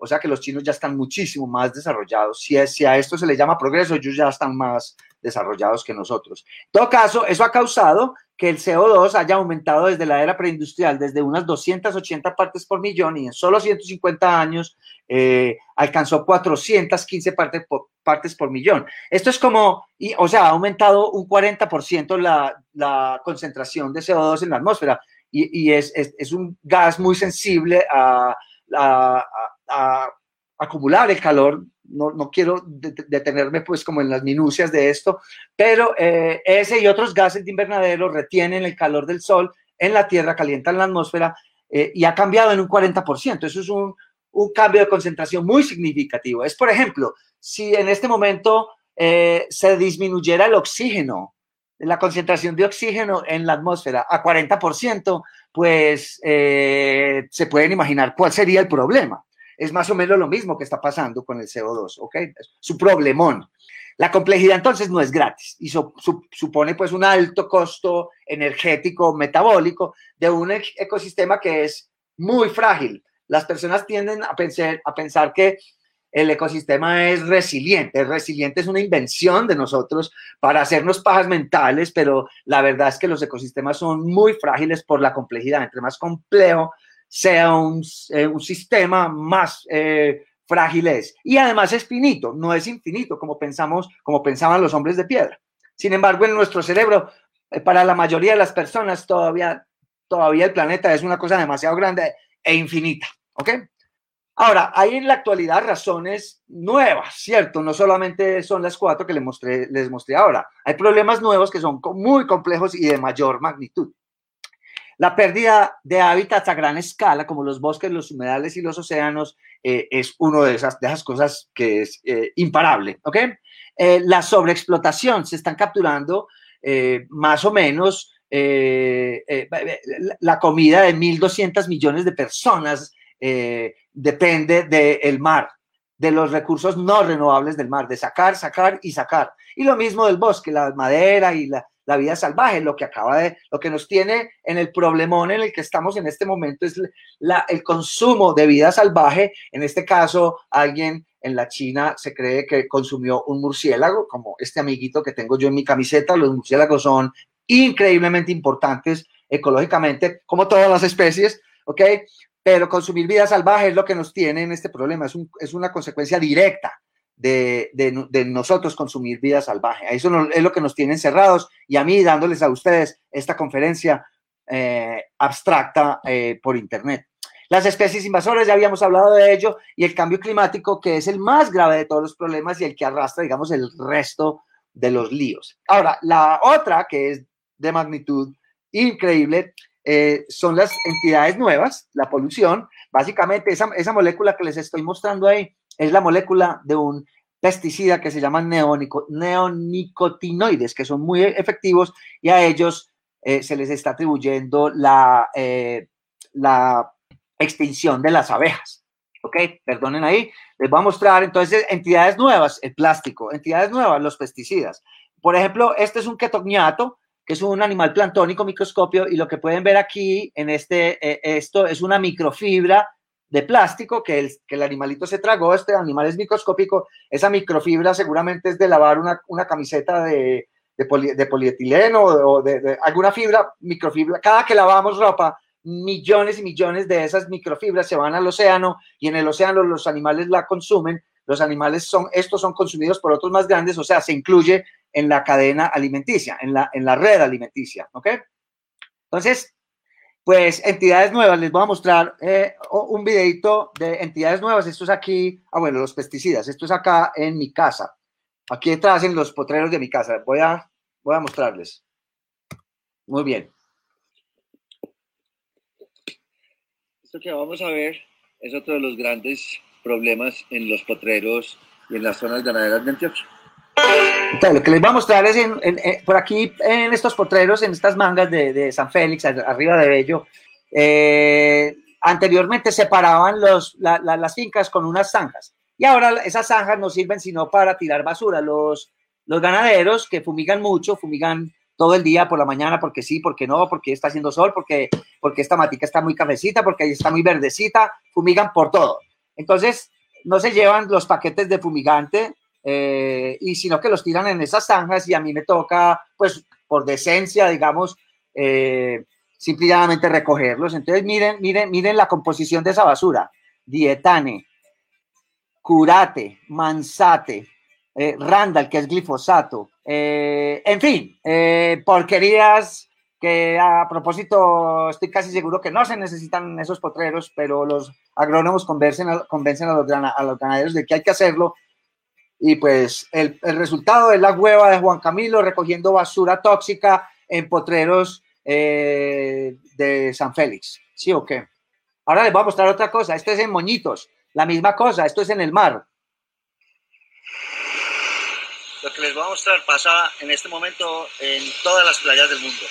O sea que los chinos ya están muchísimo más desarrollados. Si, si a esto se le llama progreso, ellos ya están más desarrollados que nosotros. En todo caso, eso ha causado que el CO2 haya aumentado desde la era preindustrial, desde unas 280 partes por millón y en solo 150 años eh, alcanzó 415 partes por, partes por millón. Esto es como, y, o sea, ha aumentado un 40% la, la concentración de CO2 en la atmósfera y, y es, es, es, un gas muy sensible a, a, a acumular el calor no, no quiero detenerme pues como en las minucias de esto, pero eh, ese y otros gases de invernadero retienen el calor del sol en la Tierra, calientan la atmósfera eh, y ha cambiado en un 40%. Eso es un, un, cambio de concentración muy significativo. Es, por ejemplo, si en este momento eh, se disminuyera el oxígeno, la concentración de oxígeno en la atmósfera a 40%, pues se pueden imaginar cuál sería el problema es más o menos lo mismo que está pasando con el CO2, ¿ok? Su problemón. La complejidad entonces no es gratis y supone pues un alto costo energético, metabólico de un ecosistema que es muy frágil. Las personas tienden a pensar, a pensar que el ecosistema es resiliente. resiliente es una invención de nosotros para hacernos pajas mentales, pero la verdad es que los ecosistemas son muy frágiles por la complejidad. Entre más complejo sea un, eh, un sistema más eh, frágil es. Y además es finito, no es infinito como pensamos, como pensaban los hombres de piedra. Sin embargo, en nuestro cerebro, eh, para la mayoría de las personas, todavía, todavía el planeta es una cosa demasiado grande e infinita. ¿Ok? Ahora, hay en la actualidad razones nuevas, ¿cierto? No solamente son las cuatro que les mostré, les mostré ahora. Hay problemas nuevos que son muy complejos y de mayor magnitud. La pérdida de hábitats a gran escala, como los bosques, los humedales y los océanos, eh, es una de esas, de esas cosas que es eh, imparable. ¿ok? Eh, la sobreexplotación, se están capturando más o menos la comida de 1.200 millones de personas depende del mar, de los recursos no renovables del mar, de sacar, sacar y sacar. Y lo mismo del bosque, la madera y la, la vida salvaje. Lo que acaba de, lo que nos tiene en el problemón en el que estamos en este momento es la, el consumo de vida salvaje. En este caso, alguien en la China se cree que consumió un murciélago, como este amiguito que tengo yo en mi camiseta. Los murciélagos son increíblemente importantes ecológicamente, como todas las especies, ¿ok? Pero consumir vida salvaje es lo que nos tiene en este problema, es, un, es una consecuencia directa de, nosotros consumir vida salvaje. Eso es lo que nos tiene encerrados y a mí dándoles a ustedes esta conferencia eh, abstracta eh, por Internet. Las especies invasoras, ya habíamos hablado de ello, y el cambio climático, que es el más grave de todos los problemas y el que arrastra, digamos, el resto de los líos. Ahora, la otra, que es de magnitud increíble, eh, son las entidades nuevas, la polución. Básicamente, esa, esa molécula que les estoy mostrando ahí es la molécula de un pesticida que se llaman neonicotinoides, que son muy efectivos y a ellos eh, se les está atribuyendo la, eh, la extinción de las abejas. ¿Ok? Perdonen ahí. Les voy a mostrar entonces entidades nuevas, el plástico, entidades nuevas, los pesticidas. Por ejemplo, este es un ketognato, que es un animal plantónico microscopio y lo que pueden ver aquí en este, eh, esto es una microfibra de plástico que el, que el animalito se tragó, este animal es microscópico, esa microfibra seguramente es de lavar una, una camiseta de, de, polietileno o de, alguna fibra, microfibra, cada que lavamos ropa, millones y millones de esas microfibras se van al océano y en el océano los animales la consumen, los animales son, estos son consumidos por otros más grandes, o sea, se incluye en la cadena alimenticia, en la, en la red alimenticia, ¿ok? Entonces, pues entidades nuevas, les voy a mostrar eh, un videito de entidades nuevas. Esto es aquí, ah, bueno, los pesticidas. Esto es acá en mi casa. Aquí detrás en los potreros de mi casa. Voy a, voy a mostrarles. Muy bien. Esto que vamos a ver es otro de los grandes problemas en los potreros y en las zonas ganaderas de Antioquia lo que les voy a mostrar es por aquí, en estos potreros, en estas mangas de, San Félix, arriba de Bello, eh, anteriormente separaban las fincas con unas zanjas. Y ahora esas zanjas no sirven sino para tirar basura. Los, los ganaderos que fumigan mucho, fumigan todo el día por la mañana, porque sí, porque no, porque está haciendo sol, porque, porque esta matica está muy cafecita, porque está muy verdecita, fumigan por todo. Entonces, no se llevan los paquetes de fumigante eh, y sino que los tiran en esas zanjas y a mí me toca, pues por decencia, digamos, eh, simplemente recogerlos. Entonces miren, miren, miren la composición de esa basura. Dietane, curate, mansate, eh, randall, que es glifosato, eh, en fin, porquerías que a propósito estoy casi seguro que no se necesitan esos potreros, pero los agrónomos convencen convencen a, los, a los ganaderos de que hay que hacerlo y pues el, resultado es la hueva de Juan Camilo recogiendo basura tóxica en potreros eh, de San Félix. ¿Sí o qué? Ahora les voy a mostrar otra cosa. Esto es en Moñitos. La misma cosa. Esto es en el mar. Lo que les voy a mostrar pasa en este momento en todas las playas del mundo.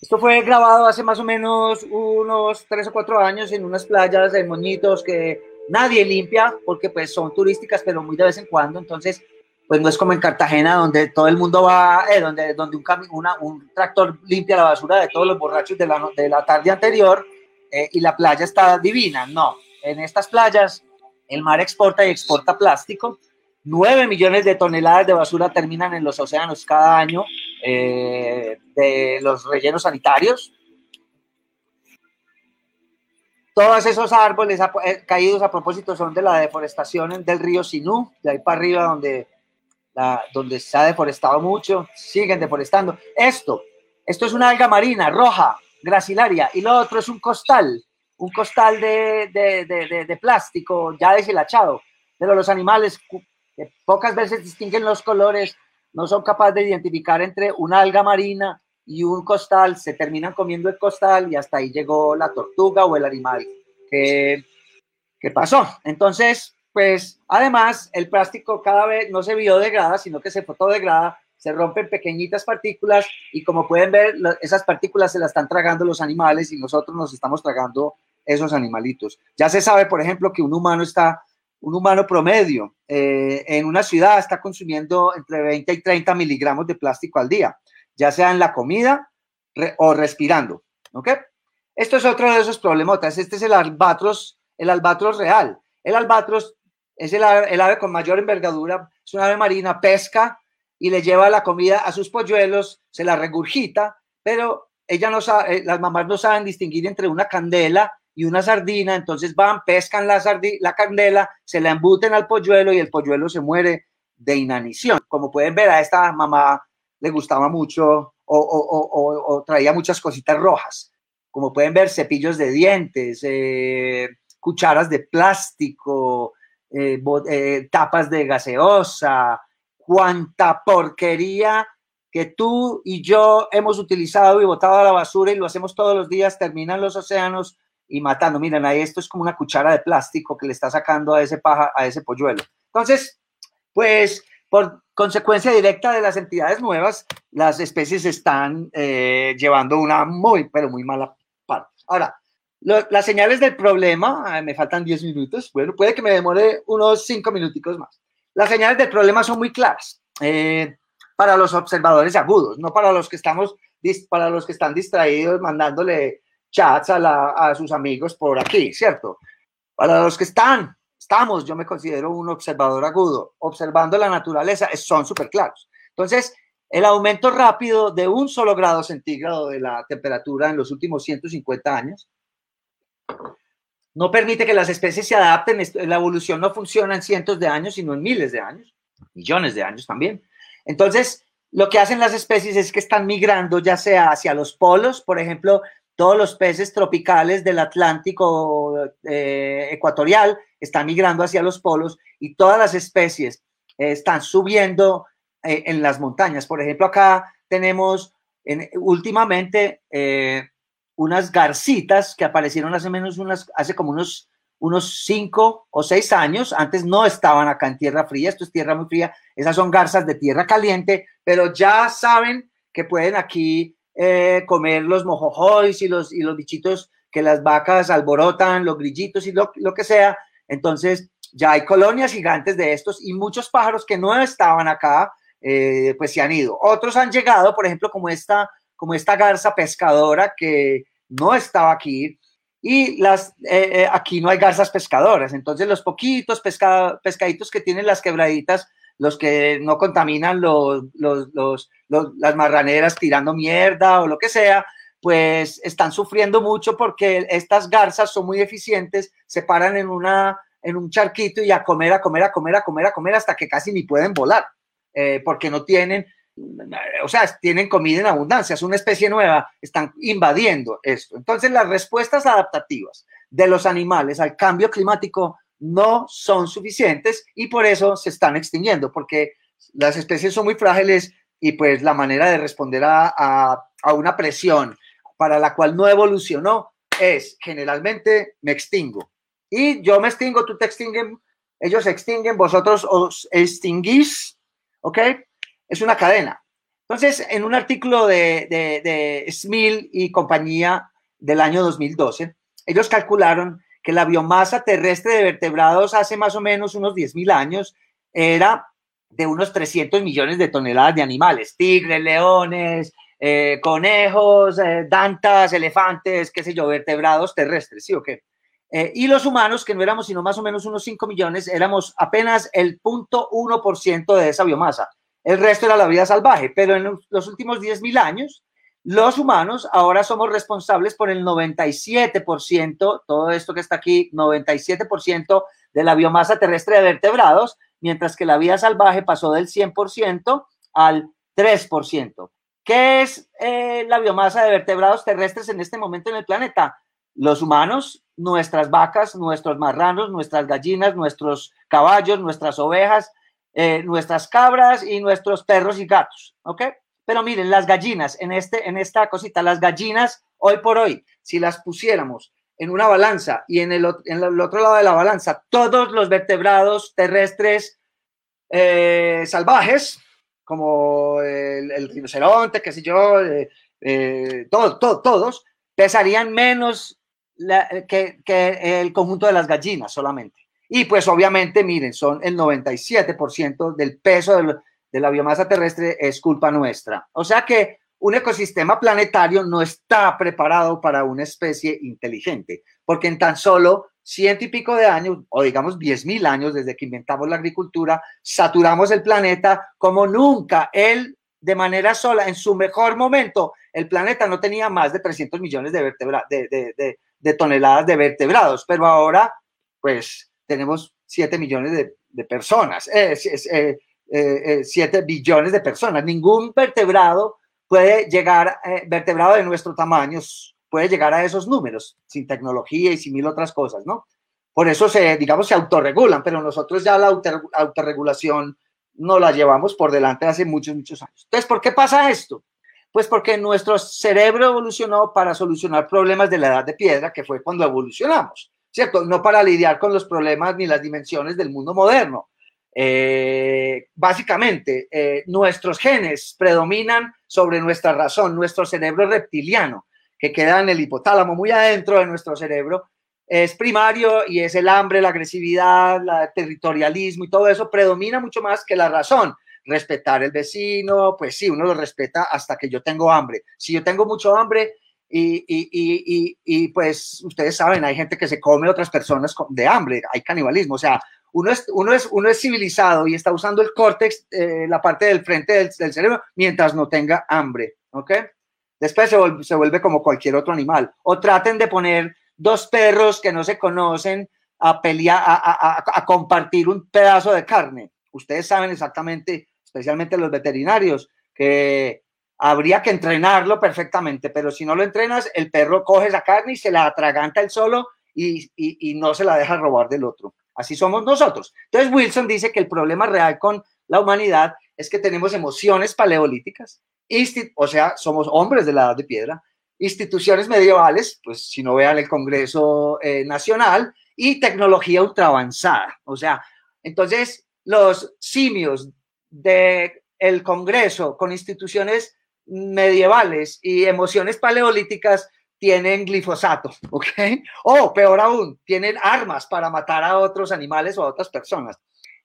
Esto fue grabado hace más o menos unos tres o cuatro años en unas playas de Moñitos que nadie limpia porque pues son turísticas, pero muy de vez en cuando, entonces pues no es como en Cartagena donde todo el mundo va, eh, donde, donde un, una, un tractor limpia la basura de todos los borrachos de la, de la tarde anterior eh, y la playa está divina, no, en estas playas el mar exporta y exporta plástico, 9 millones de toneladas de basura terminan en los océanos cada año eh, de los rellenos sanitarios, todos esos árboles eh, caídos a propósito son de la deforestación del río Sinú, de ahí para arriba donde, se ha deforestado mucho, siguen deforestando. Esto, esto es una alga marina roja, gracilaria, y lo otro es un costal, un costal de, plástico ya deshilachado. Pero los animales que pocas veces distinguen los colores, no son capaces de identificar entre una alga marina y un costal, se terminan comiendo el costal y hasta ahí llegó la tortuga o el animal que, que pasó. Entonces, pues además el plástico cada vez no se biodegrada, sino que se fotodegrada, se rompen pequeñitas partículas y como pueden ver, esas partículas se las están tragando los animales y nosotros nos estamos tragando esos animalitos. Ya se sabe, por ejemplo, que un humano está, un humano promedio eh, en una ciudad está consumiendo entre 20 y 30 miligramos de plástico al día ya sea en la comida o respirando. ¿Ok? Esto es otro de esos problemotas. Este es el albatros, el albatros real. El albatros es el ave, con mayor envergadura, es una ave marina, pesca y le lleva la comida a sus polluelos, se la regurgita, pero ella no sabe, eh, las mamás no saben distinguir entre una candela y una sardina, entonces van, pescan la, la candela, se la embuten al polluelo y el polluelo se muere de inanición. Como pueden ver, a esta mamá le gustaba mucho o, traía muchas cositas rojas. Como pueden ver, cepillos de dientes, eh, cucharas de plástico, eh, eh, tapas de gaseosa, cuanta porquería que tú y yo hemos utilizado y botado a la basura y lo hacemos todos los días, terminan los océanos y matando. Miren, ahí esto es como una cuchara de plástico que le está sacando a ese paja, a ese polluelo. Entonces, pues por consecuencia directa de las entidades nuevas, las especies están eh, llevando una muy, pero muy mala parte. Ahora, las señales del problema, me faltan 10 minutos, bueno, puede que me demore unos 5 minuticos más. Las señales del problema son muy claras eh, para los observadores agudos, no para los que estamos, para los que están distraídos mandándole chats a sus amigos por aquí, ¿cierto? Para los que están, estamos, yo me considero un observador agudo, observando la naturaleza, son súper claros. Entonces, el aumento rápido de un solo grado centígrado de la temperatura en los últimos 150 años no permite que las especies se adapten. La evolución no funciona en cientos de años, sino en miles de años, millones de años también. Entonces, lo que hacen las especies es que están migrando ya sea hacia los polos, por ejemplo, todos los peces tropicales del Atlántico eh, ecuatorial están migrando hacia los polos y todas las especies eh, están subiendo eh, en las montañas. Por ejemplo, acá tenemos últimamente unas garcitas que aparecieron hace menos unas, hace como unos, unos cinco o seis años. Antes no estaban acá en tierra fría, esto es tierra muy fría. Esas son garzas de tierra caliente, pero ya saben que pueden aquí eh, comer los mojojoys y los, y los bichitos que las vacas alborotan, los grillitos y lo, lo que sea. Entonces, ya hay colonias gigantes de estos y muchos pájaros que no estaban acá, eh, pues se han ido. Otros han llegado, por ejemplo, como esta, como esta garza pescadora que no estaba aquí y las, eh, eh, aquí no hay garzas pescadoras. Entonces los poquitos pescaditos que tienen las quebraditas, los que no contaminan los, las marraneras tirando mierda o lo que sea, pues están sufriendo mucho porque estas garzas son muy eficientes, se paran en, una, en un charquito y a comer, a comer, a comer, a comer, a comer hasta que casi ni pueden volar, eh, porque no tienen o sea, tienen comida en abundancia, es una especie nueva, están invadiendo esto. Entonces, las respuestas adaptativas de los animales al cambio climático no son suficientes y por eso se están extinguiendo, porque las especies son muy frágiles y pues la manera de responder a, una presión para la cual no evolucionó es generalmente me extingo. Y yo me extingo, tú te extinguen, ellos extinguen, vosotros os extinguís, ¿ok? es una cadena. Entonces, en un artículo de, de, Smil y compañía del año 2012, ellos calcularon que la biomasa terrestre de vertebrados hace más o menos unos 10.000 años era de unos 300 millones de toneladas de animales, tigres, leones, eh, conejos, eh, dantas, elefantes, qué sé yo, vertebrados terrestres, ¿sí o qué? Eh, y los humanos, que no éramos sino más o menos unos 5 millones, éramos apenas el 0.1% de esa biomasa el resto era la vida salvaje, pero en los últimos 10.000 años, los humanos ahora somos responsables por el 97%, todo esto que está aquí, 97% de la biomasa terrestre de vertebrados, mientras que la vida salvaje pasó del 100% al 3%. ¿Qué es eh, la biomasa de vertebrados terrestres en este momento en el planeta? Los humanos, nuestras vacas, nuestros marranos, nuestras gallinas, nuestros caballos, nuestras ovejas, eh, nuestras cabras y nuestros perros y gatos, ¿ok? Pero miren, las gallinas, en, este, en esta cosita, las gallinas, hoy por hoy, si las pusiéramos en una balanza y en el, otro lado de la balanza, todos los vertebrados terrestres eh, salvajes, como el, rinoceronte, qué sé yo, eh, todos, todos, pesarían menos que, que el conjunto de las gallinas solamente. Y pues obviamente, miren, son el 97% del peso de, la biomasa terrestre es culpa nuestra. O sea que un ecosistema planetario no está preparado para una especie inteligente, porque en tan solo ciento y pico de años, o digamos diez mil años desde que inventamos la agricultura, saturamos el planeta como nunca. Él, de manera sola, en su mejor momento, el planeta no tenía más de 300 millones de, de toneladas de vertebrados, pero ahora pues tenemos 7 millones de, personas, 7 eh, eh, billones de personas. Ningún vertebrado puede llegar, vertebrado de nuestro tamaño, puede llegar a esos números sin tecnología y sin mil otras cosas, ¿no? Por eso se, digamos, se autorregulan, pero nosotros ya la autorregulación no la llevamos por delante hace muchos, muchos años. Entonces, ¿por qué pasa esto? Pues porque nuestro cerebro evolucionó para solucionar problemas de la edad de piedra, que fue cuando evolucionamos, ¿cierto? No para lidiar con los problemas ni las dimensiones del mundo moderno. Eh, básicamente, eh, nuestros genes predominan sobre nuestra razón, nuestro cerebro reptiliano, que queda en el hipotálamo, muy adentro de nuestro cerebro, es primario y es el hambre, la agresividad, el territorialismo y todo eso predomina mucho más que la razón. Respetar el vecino, pues sí, uno lo respeta hasta que yo tengo hambre. Si yo tengo mucho hambre y, y, pues ustedes saben, hay gente que se come otras personas de hambre, hay canibalismo, o sea, uno es, uno es, uno es civilizado y está usando el córtex, eh, la parte del frente del, cerebro, mientras no tenga hambre, ¿ok? Después se vuelve, se vuelve como cualquier otro animal. O traten de poner dos perros que no se conocen a pelear, a, compartir un pedazo de carne. Ustedes saben exactamente, especialmente los veterinarios, que habría que entrenarlo perfectamente, pero si no lo entrenas, el perro coge esa carne y se la atraganta él solo y, y, no se la deja robar del otro. Así somos nosotros. Entonces Wilson dice que el problema real con la humanidad es que tenemos emociones paleolíticas, o sea, somos hombres de la edad de piedra, instituciones medievales, pues si no vean el Congreso eh, Nacional, y tecnología ultra avanzada. O sea, entonces los simios del el Congreso con instituciones medievales y emociones paleolíticas tienen glifosato, ¿ok? O peor aún, tienen armas para matar a otros animales o a otras personas.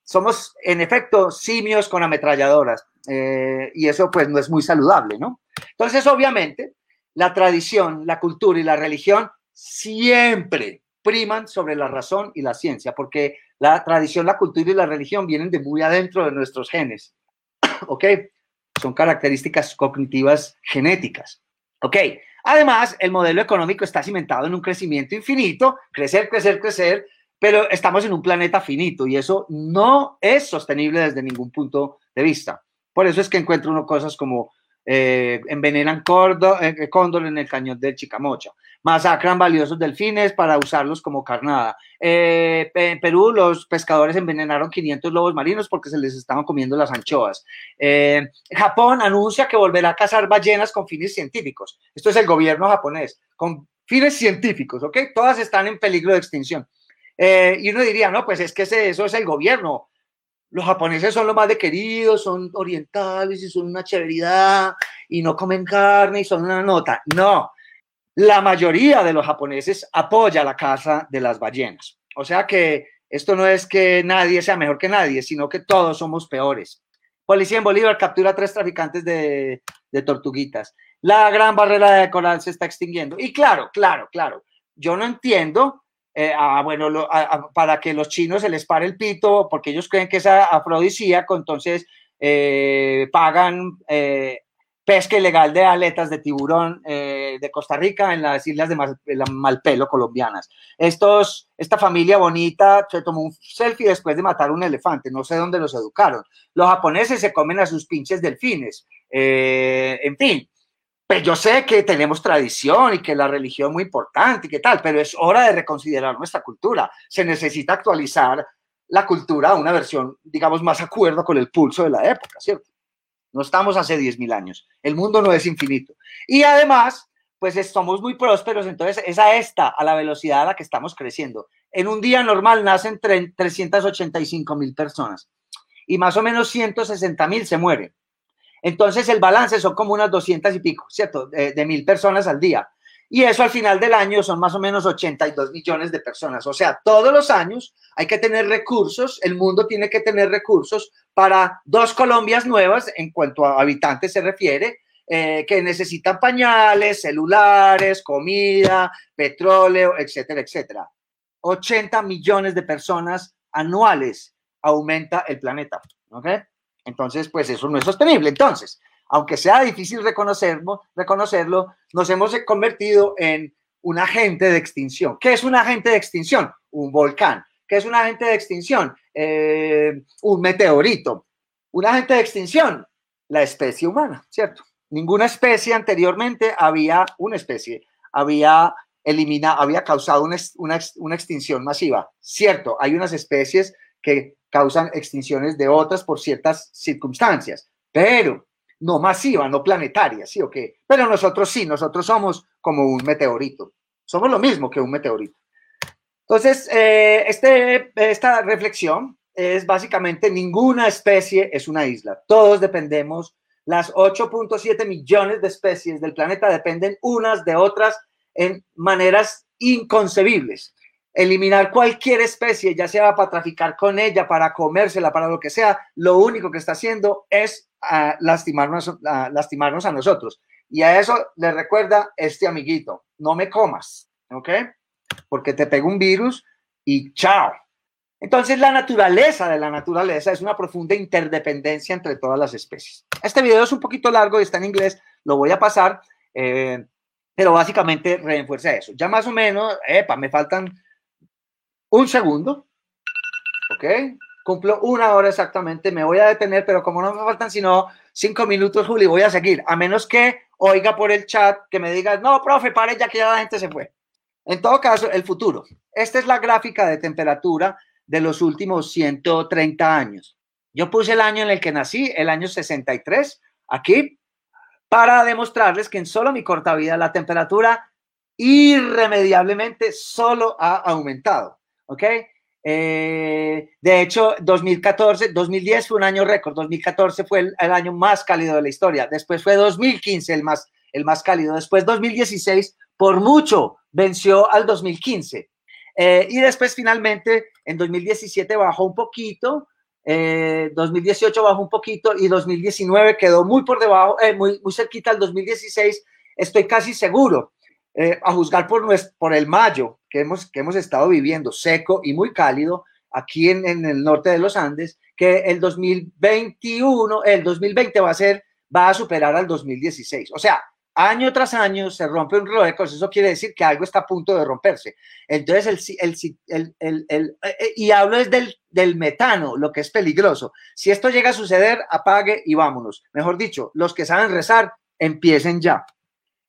Somos, en efecto, simios con ametralladoras eh, y eso pues no es muy saludable, ¿no? Entonces, obviamente, la tradición, la cultura y la religión siempre priman sobre la razón y la ciencia, porque la tradición, la cultura y la religión vienen de muy adentro de nuestros genes. ¿Ok? Son características cognitivas genéticas. ¿Ok? Además, el modelo económico está cimentado en un crecimiento infinito, crecer, crecer, crecer, pero estamos en un planeta finito y eso no es sostenible desde ningún punto de vista. Por eso es que encuentro cosas como eh, envenenan eh, eh, cóndor en el cañón del Chicamocha, masacran valiosos delfines para usarlos como carnada. en Perú los pescadores envenenaron 500 lobos marinos porque se les estaban comiendo las anchoas. Japón anuncia que volverá a cazar ballenas con fines científicos. Esto es el gobierno japonés, con fines científicos, ¿ok? Todas están en peligro de extinción. y uno diría, no, pues es que eso es el gobierno los japoneses son lo más de queridos, son orientales y son una chéveridad y no comen carne y son una nota. No, la mayoría de los japoneses apoya la caza de las ballenas. O sea que esto no es que nadie sea mejor que nadie, sino que todos somos peores. Policía en Bolívar captura tres traficantes de, tortuguitas. La gran barrera de coral se está extinguiendo. Y claro, claro, claro, yo no entiendo eh, bueno, para que los chinos se les pare el pito, porque ellos creen que es afrodisíaco, entonces eh, pagan eh, pesca ilegal de aletas de tiburón de Costa Rica en las islas de Malpelo colombianas. Estos, esta familia bonita se tomó un selfie después de matar un elefante, no sé dónde los educaron. Los japoneses se comen a sus pinches delfines. en fin, pues yo sé que tenemos tradición y que la religión es muy importante y que tal, pero es hora de reconsiderar nuestra cultura. Se necesita actualizar la cultura a una versión, digamos, más acuerdo con el pulso de la época, ¿cierto? No estamos hace 10.000 años. El mundo no es infinito. Y además, pues somos muy prósperos, entonces es a esta, a la velocidad a la que estamos creciendo. En un día normal nacen 385 mil personas y más o menos 160 mil se mueren. Entonces el balance son como unas 200 y pico, ¿cierto? De, mil personas al día. Y eso al final del año son más o menos 82 millones de personas. O sea, todos los años hay que tener recursos, el mundo tiene que tener recursos para dos Colombias nuevas en cuanto a habitantes se refiere, eh, que necesitan pañales, celulares, comida, petróleo, etcétera, etcétera. 80 millones de personas anuales aumenta el planeta. Entonces, pues eso no es sostenible. Entonces, aunque sea difícil reconocerlo, reconocerlo nos hemos convertido en un agente de extinción. ¿Qué es un agente de extinción? Un volcán. ¿Qué es un agente de extinción? Eh, un meteorito. Un agente de extinción, la especie humana, ¿cierto? Ninguna especie anteriormente había, una especie, había eliminado, había causado una, una, una extinción masiva. Cierto, hay unas especies que causan extinciones de otras por ciertas circunstancias, pero no masiva, no planetaria, ¿sí o qué? Pero nosotros sí, nosotros somos como un meteorito, somos lo mismo que un meteorito. Entonces, eh, este, esta reflexión es básicamente ninguna especie es una isla, todos dependemos, las 8.7 millones de especies del planeta dependen unas de otras en maneras inconcebibles eliminar cualquier especie, ya sea para traficar con ella, para comérsela, para lo que sea, lo único que está haciendo es ah, lastimarnos, ah, lastimarnos a nosotros. Y a eso le recuerda este amiguito, no me comas, ¿ok? Porque te pega un virus y chao. Entonces la naturaleza de la naturaleza es una profunda interdependencia entre todas las especies. Este video es un poquito largo y está en inglés, lo voy a pasar, eh, pero básicamente refuerza eso. Ya más o menos, epa, me faltan un segundo. ¿Ok? Cumplo una hora exactamente. Me voy a detener, pero como no me faltan sino cinco minutos, Juli, voy a seguir. A menos que oiga por el chat que me diga, no, profe, pare ya que ya la gente se fue. En todo caso, el futuro. Esta es la gráfica de temperatura de los últimos 130 años. Yo puse el año en el que nací, el año 63, aquí, para demostrarles que en solo mi corta vida la temperatura irremediablemente solo ha aumentado. ¿ok? Eh, de hecho, 2014, 2010 fue un año récord, 2014 fue el, año más cálido de la historia, después fue 2015 el más, el más cálido, después 2016 por mucho venció al 2015 eh, y después finalmente en 2017 bajó un poquito, 2018 eh, bajó un poquito y 2019 quedó muy por debajo, muy, muy cerquita al 2016, estoy casi seguro eh, a juzgar por, el mayo que hemos, estado viviendo, seco y muy cálido, aquí en, el norte de los Andes, que el 2021, el 2020 va a superar al 2016. O sea, año tras año se rompe un récord, eso quiere decir que algo está a punto de romperse. Entonces, el, eh, y hablo es del, del metano, lo que es peligroso. Si esto llega a suceder, apague y vámonos. Mejor dicho, los que saben rezar, empiecen ya.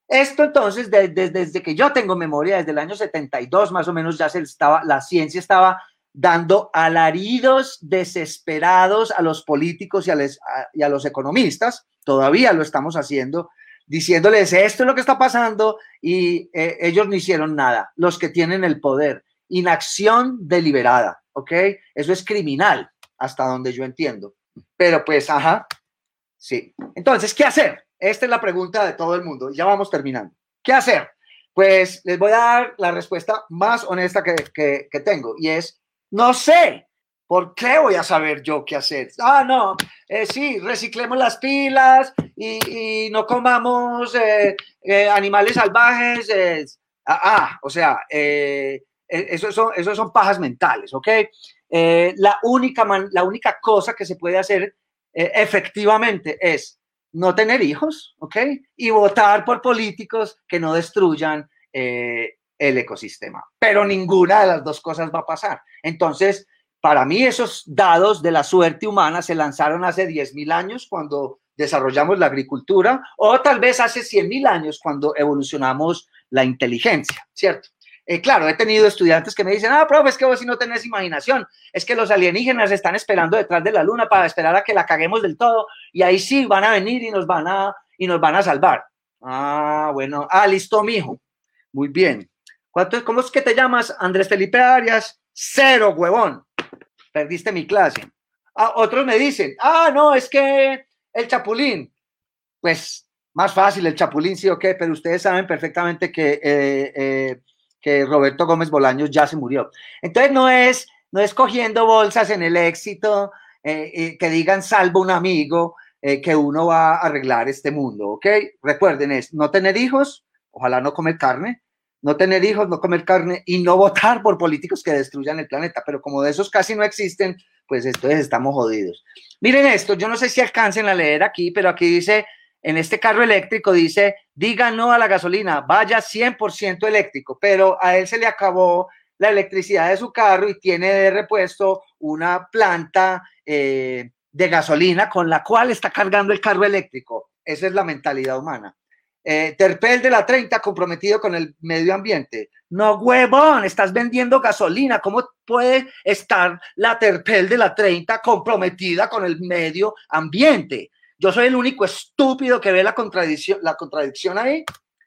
Esto entonces, desde, que yo tengo memoria, desde el año 72 más o menos, ya se estaba, la ciencia estaba dando alaridos desesperados a los políticos y a, los economistas, todavía lo estamos haciendo, diciéndoles esto es lo que está pasando y eh, ellos no hicieron nada, los que tienen el poder, inacción deliberada, ¿ok? Eso es criminal, hasta donde yo entiendo. Pero pues, ajá, sí. Entonces, ¿qué hacer? Esta es la pregunta de todo el mundo. Ya vamos terminando. ¿Qué hacer? Pues les voy a dar la respuesta más honesta que, tengo y es, no sé. ¿Por qué voy a saber yo qué hacer? Ah, no, eh, sí, reciclemos las pilas y, no comamos eh, eh, animales salvajes. ah, ah, o sea, eso son, esos son pajas mentales, ¿ok? la, única la única cosa que se puede hacer efectivamente es no tener hijos, ¿ok? Y votar por políticos que no destruyan eh, el ecosistema. Pero ninguna de las dos cosas va a pasar. Entonces, para mí esos dados de la suerte humana se lanzaron hace 10.000 años cuando desarrollamos la agricultura o tal vez hace 100.000 años cuando evolucionamos la inteligencia, ¿cierto? Eh, claro, he tenido estudiantes que me dicen, ah, profe, es que vos si no tenés imaginación, es que los alienígenas están esperando detrás de la luna para esperar a que la caguemos del todo y ahí sí van a venir y nos van a, y nos van a salvar. Ah, bueno, ah, listo, mijo. Muy bien. ¿Cuánto, ¿Cómo es que te llamas? Andrés Felipe Arias. Cero, huevón. Perdiste mi clase. Ah, otros me dicen, ah, no, es que el chapulín. Pues más fácil el chapulín, sí o qué, pero ustedes saben perfectamente que eh, eh, Roberto Gómez Bolaños ya se murió. Entonces no es, no es cogiendo bolsas en el éxito eh, que digan salvo un amigo eh, que uno va a arreglar este mundo, ¿ok? Recuerden es no tener hijos, ojalá no comer carne, no tener hijos, no comer carne y no votar por políticos que destruyan el planeta, pero como de esos casi no existen, pues entonces estamos jodidos. Miren esto, yo no sé si alcancen a leer aquí, pero aquí dice en este carro eléctrico dice, diga no a la gasolina, vaya 100% eléctrico, pero a él se le acabó la electricidad de su carro y tiene de repuesto una planta eh, de gasolina con la cual está cargando el carro eléctrico. Esa es la mentalidad humana. Eh, Terpel de la 30 comprometido con el medio ambiente. No, huevón, estás vendiendo gasolina. ¿Cómo puede estar la Terpel de la 30 comprometida con el medio ambiente? Yo soy el único estúpido que ve la contradicción, la contradicción ahí.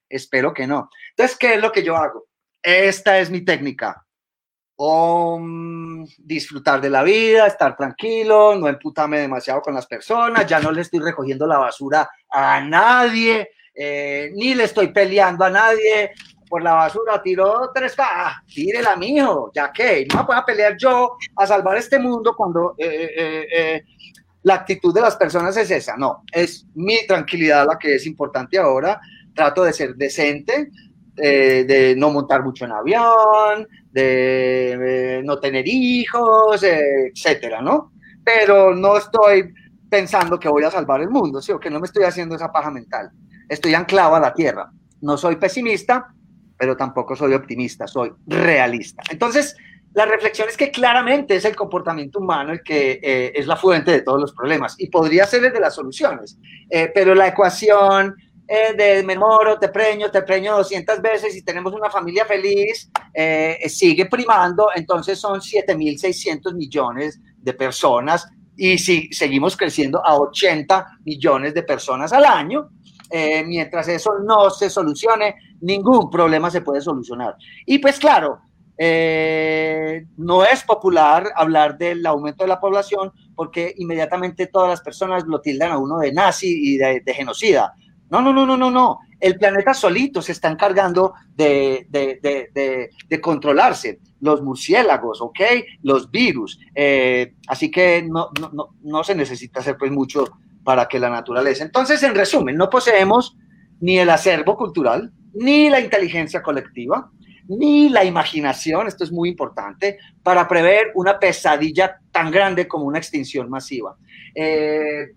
Espero que no. Entonces, ¿qué es lo que yo hago? Esta es mi técnica. disfrutar de la vida, estar tranquilo, no emputarme demasiado con las personas, ya no le estoy recogiendo la basura a nadie, eh, ni le estoy peleando a nadie por la basura, tiro tres, ah, tírela, mijo, ya que, no me puedo pelear yo a salvar este mundo cuando eh, eh, la actitud de las personas es esa, no, es mi tranquilidad la que es importante ahora, trato de ser decente, eh, de no montar mucho en avión, de eh, no tener hijos, etcétera, ¿no? Pero no estoy pensando que voy a salvar el mundo, ¿sí? Que no me estoy haciendo esa paja mental. Estoy anclado a la tierra. No soy pesimista, pero tampoco soy optimista, soy realista. Entonces, la reflexión es que claramente es el comportamiento humano el que eh, es la fuente de todos los problemas y podría ser el de las soluciones, eh, pero la ecuación eh, de me moro, te preño, te preño 200 veces y tenemos una familia feliz sigue primando, entonces son 7.600 millones de personas y si seguimos creciendo a 80 millones de personas al año, mientras eso no se solucione, ningún problema se puede solucionar. Y pues claro, eh, no es popular hablar del aumento de la población porque inmediatamente todas las personas lo tildan a uno de nazi y de, genocida. No, no, no, no, no, no. El planeta solito se está encargando de, controlarse. Los murciélagos, ¿ok? Los virus. Eh, así que no, no se necesita hacer pues mucho para que la naturaleza. Entonces, en resumen, no poseemos ni el acervo cultural, ni la inteligencia colectiva, ni la imaginación, esto es muy importante, para prever una pesadilla tan grande como una extinción masiva. Eh,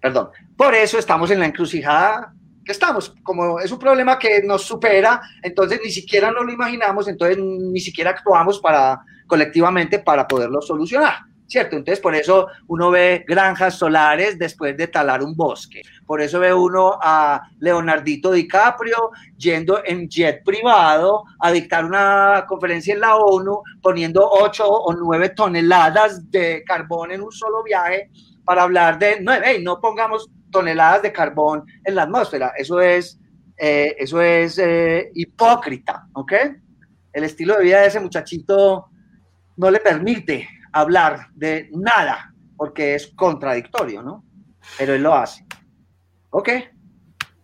perdón, por eso estamos en la encrucijada que estamos, como es un problema que nos supera, entonces ni siquiera nos lo imaginamos, entonces ni siquiera actuamos para colectivamente para poderlo solucionar. ¿Cierto? Entonces, por eso uno ve granjas solares después de talar un bosque. Por eso ve uno a Leonardito DiCaprio yendo en jet privado a dictar una conferencia en la ONU, poniendo 8 o 9 toneladas de carbón en un solo viaje para hablar de, no, no pongamos toneladas de carbón en la atmósfera. Eso es, eh, eso es eh, hipócrita, ¿ok? El estilo de vida de ese muchachito no le permite hablar de nada porque es contradictorio, ¿no? Pero él lo hace. ¿Ok?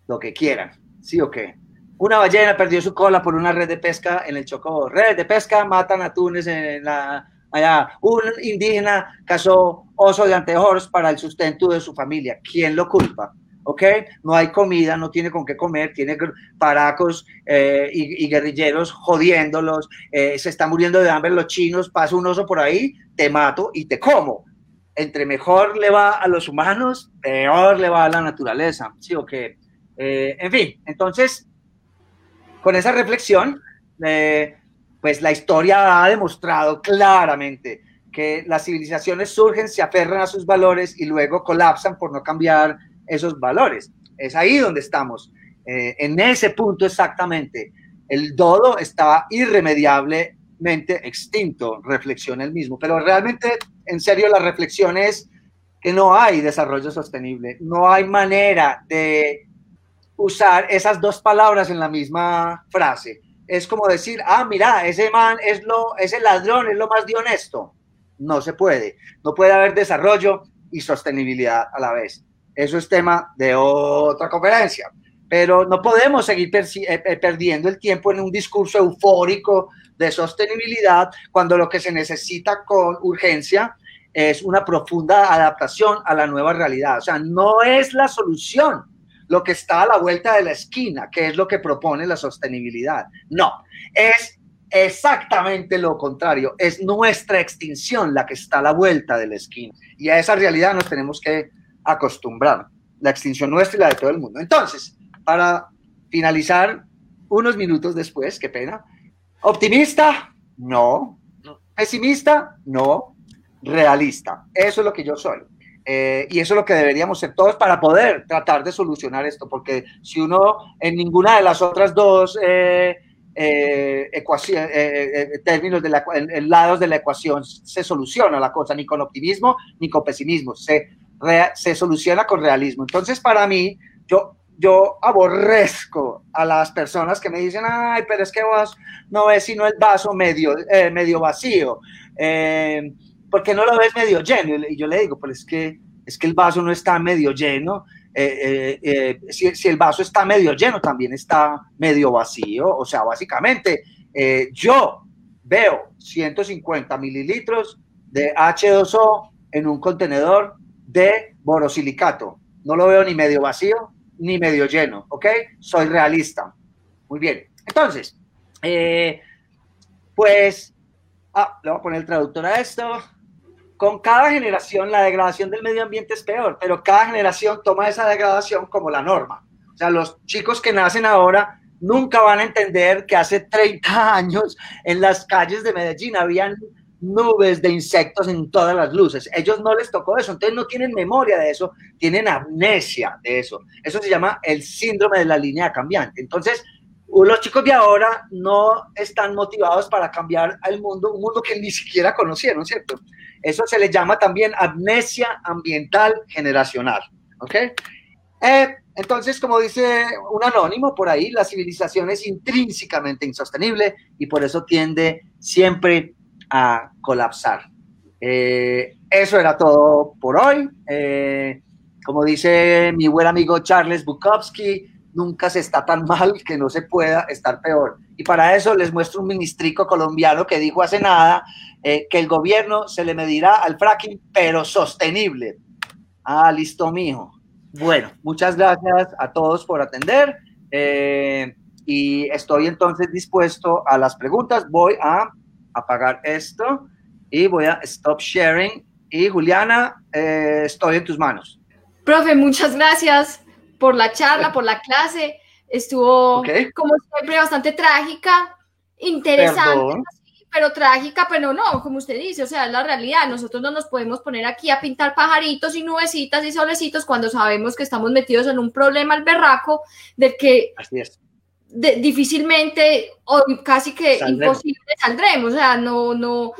Lo que quieran. ¿Sí o qué? Una ballena perdió su cola por una red de pesca en el Chocó. Red de pesca matan atunes en la allá. Un indígena cazó oso de anteojos para el sustento de su familia. ¿Quién lo culpa? ¿Ok? No hay comida, no tiene con qué comer, tiene paracos eh, y, guerrilleros jodiéndolos, eh, se está muriendo de hambre los chinos, pasa un oso por ahí, te mato y te como. Entre mejor le va a los humanos, peor le va a la naturaleza, ¿sí o qué? Eh, en fin, entonces, con esa reflexión, pues la historia ha demostrado claramente que las civilizaciones surgen, se aferran a sus valores y luego colapsan por no cambiar esos valores. Es ahí donde estamos, eh, en ese punto exactamente. El dodo está irremediablemente extinto, reflexiona el mismo, pero realmente, en serio, la reflexión es que no hay desarrollo sostenible, no hay manera de usar esas dos palabras en la misma frase. Es como decir, ah, mira, ese man es lo, ese ladrón es lo más de honesto. No se puede. No puede haber desarrollo y sostenibilidad a la vez. Eso es tema de otra conferencia. Pero no podemos seguir eh, eh, perdiendo el tiempo en un discurso eufórico de sostenibilidad cuando lo que se necesita con urgencia es una profunda adaptación a la nueva realidad. O sea, no es la solución lo que está a la vuelta de la esquina, que es lo que propone la sostenibilidad. No, es exactamente lo contrario. Es nuestra extinción la que está a la vuelta de la esquina. Y a esa realidad nos tenemos que acostumbrar. la extinción nuestra y la de todo el mundo. Entonces, para finalizar unos minutos después, qué pena, optimista, no, pesimista, no, realista. Eso es lo que yo soy. Eh, y eso es lo que deberíamos ser todos para poder tratar de solucionar esto, porque si uno en ninguna de las otras dos eh, eh, ecuaciones, términos de la, en, lados de la ecuación se soluciona la cosa, ni con optimismo ni con pesimismo, se, se soluciona con realismo. Entonces, para mí, yo, yo aborrezco a las personas que me dicen, ay, pero es que vos no ves sino el vaso medio, medio vacío. Eh, porque no lo ves medio lleno? Y yo le digo, pues es que, es que el vaso no está medio lleno. Eh, eh, eh, si, el vaso está medio lleno, también está medio vacío. O sea, básicamente, yo veo 150 mililitros de H2O en un contenedor de borosilicato. No lo veo ni medio vacío ni medio lleno, ¿ok? Soy realista. Muy bien. Entonces, pues, ah, le voy a poner el traductor a esto con cada generación la degradación del medio ambiente es peor, pero cada generación toma esa degradación como la norma. O sea, los chicos que nacen ahora nunca van a entender que hace 30 años en las calles de Medellín habían nubes de insectos en todas las luces. Ellos no les tocó eso, entonces no tienen memoria de eso, tienen amnesia de eso. Eso se llama el síndrome de la línea cambiante. Entonces, los chicos de ahora no están motivados para cambiar al mundo, un mundo que ni siquiera conocieron, ¿cierto? Eso se le llama también amnesia ambiental generacional. ¿Ok? Eh, entonces, como dice un anónimo por ahí, la civilización es intrínsecamente insostenible y por eso tiende siempre a colapsar. Eh, eso era todo por hoy. Eh, como dice mi buen amigo Charles Bukowski, nunca se está tan mal que no se pueda estar peor. Y para eso les muestro un ministrico colombiano que dijo hace nada eh, que el gobierno se le medirá al fracking, pero sostenible. Ah, listo, mijo. Bueno, muchas gracias a todos por atender. Y estoy entonces dispuesto a las preguntas. Voy a apagar esto y voy a stop sharing. Y Juliana, eh, estoy en tus manos. Profe, muchas gracias por la charla, por la clase. Estuvo, como siempre, bastante trágica, interesante pero trágica, pero no, como usted dice, o sea, es la realidad. Nosotros no nos podemos poner aquí a pintar pajaritos y nubecitas y solecitos cuando sabemos que estamos metidos en un problema al berraco del que difícilmente o casi que imposible saldremos. O sea, no, no,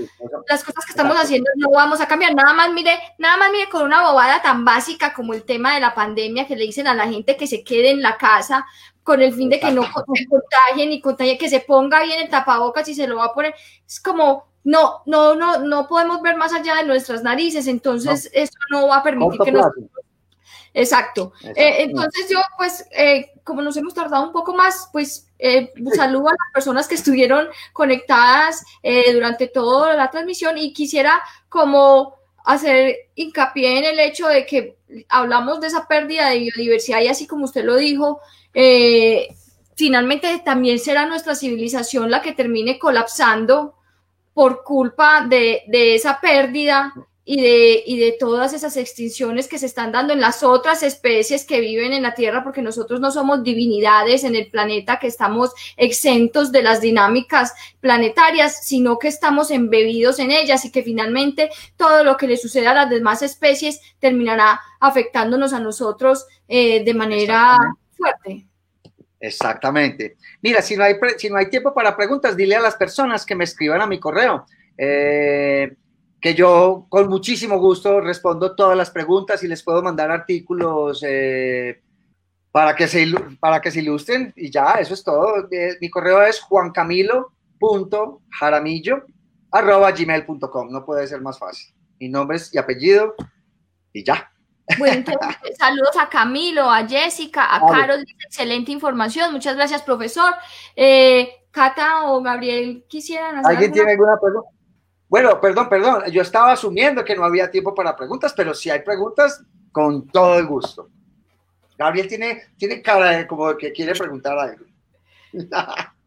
las cosas que estamos haciendo no vamos a cambiar. Nada más mire, nada más mire con una bobada tan básica como el tema de la pandemia que le dicen a la gente que se quede en la casa con el fin de que no se contagien y contagien, que se ponga bien el tapabocas y se lo va a poner. Es como, no, no, no, no podemos ver más allá de nuestras narices, entonces eso no va a permitir que nos... Exacto. Eh, entonces yo, pues, eh, como nos hemos tardado un poco más, pues eh, saludo a las personas que estuvieron conectadas durante toda la transmisión y quisiera como hacer hincapié en el hecho de que hablamos de esa pérdida de biodiversidad y así como usted lo dijo, eh, finalmente también será nuestra civilización la que termine colapsando por culpa de, esa pérdida y de, y de, todas esas extinciones que se están dando en las otras especies que viven en la Tierra, porque nosotros no somos divinidades en el planeta, que estamos exentos de las dinámicas planetarias, sino que estamos embebidos en ellas y que finalmente todo lo que le sucede a las demás especies terminará afectándonos a nosotros eh, de manera fuerte. Exactamente. Mira, si no, hay si no hay tiempo para preguntas, dile a las personas que me escriban a mi correo, eh, que yo con muchísimo gusto respondo todas las preguntas y les puedo mandar artículos eh, para, que se, para que se ilustren y ya, eso es todo. Eh, mi correo es juancamilo.jaramillo.gmail.com, no puede ser más fácil. Mi nombre y apellido y ya. Bueno, saludos a Camilo, a Jessica, a Carol, excelente información. Muchas gracias, profesor. Eh, Cata o Gabriel, ¿quisieran hacer ¿Alguien tiene alguna pregunta? Bueno, perdón, perdón. Yo estaba asumiendo que no había tiempo para preguntas, pero si hay preguntas, con todo el gusto. Gabriel tiene, tiene cara de como que quiere preguntar algo.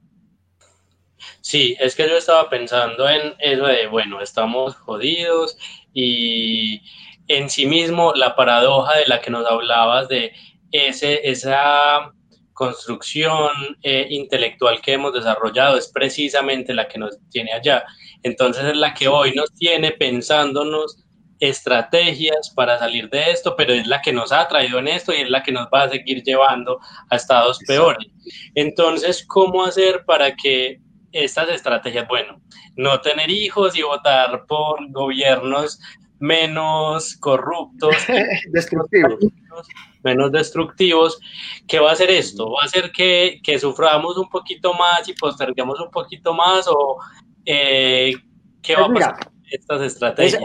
Sí, es que yo estaba pensando en eso de, bueno, estamos jodidos y en sí mismo la paradoja de la que nos hablabas de ese, esa construcción eh, intelectual que hemos desarrollado es precisamente la que nos tiene allá. Entonces es la que hoy nos tiene pensándonos estrategias para salir de esto, pero es la que nos ha traído en esto y es la que nos va a seguir llevando a estados peores. Entonces, ¿cómo hacer para que estas estrategias, bueno, no tener hijos y votar por gobiernos menos corruptos, destructivos. menos destructivos, ¿qué va a hacer esto? ¿Va a hacer que, que suframos un poquito más y posterguemos un poquito más? ¿O eh, qué va a pues pasar estas estrategias?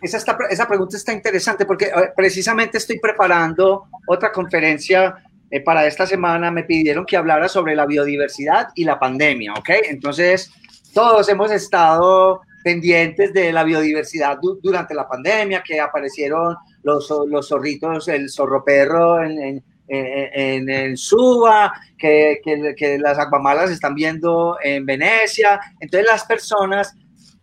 Esa, esa, pregunta está interesante porque precisamente estoy preparando otra conferencia eh, para esta semana. Me pidieron que hablara sobre la biodiversidad y la pandemia, ¿ok? Entonces, todos hemos estado pendientes de la biodiversidad durante la pandemia, que aparecieron los, los zorritos, el zorro perro en, en, en, en Suba, que, que, que, las aguamalas están viendo en Venecia. Entonces las personas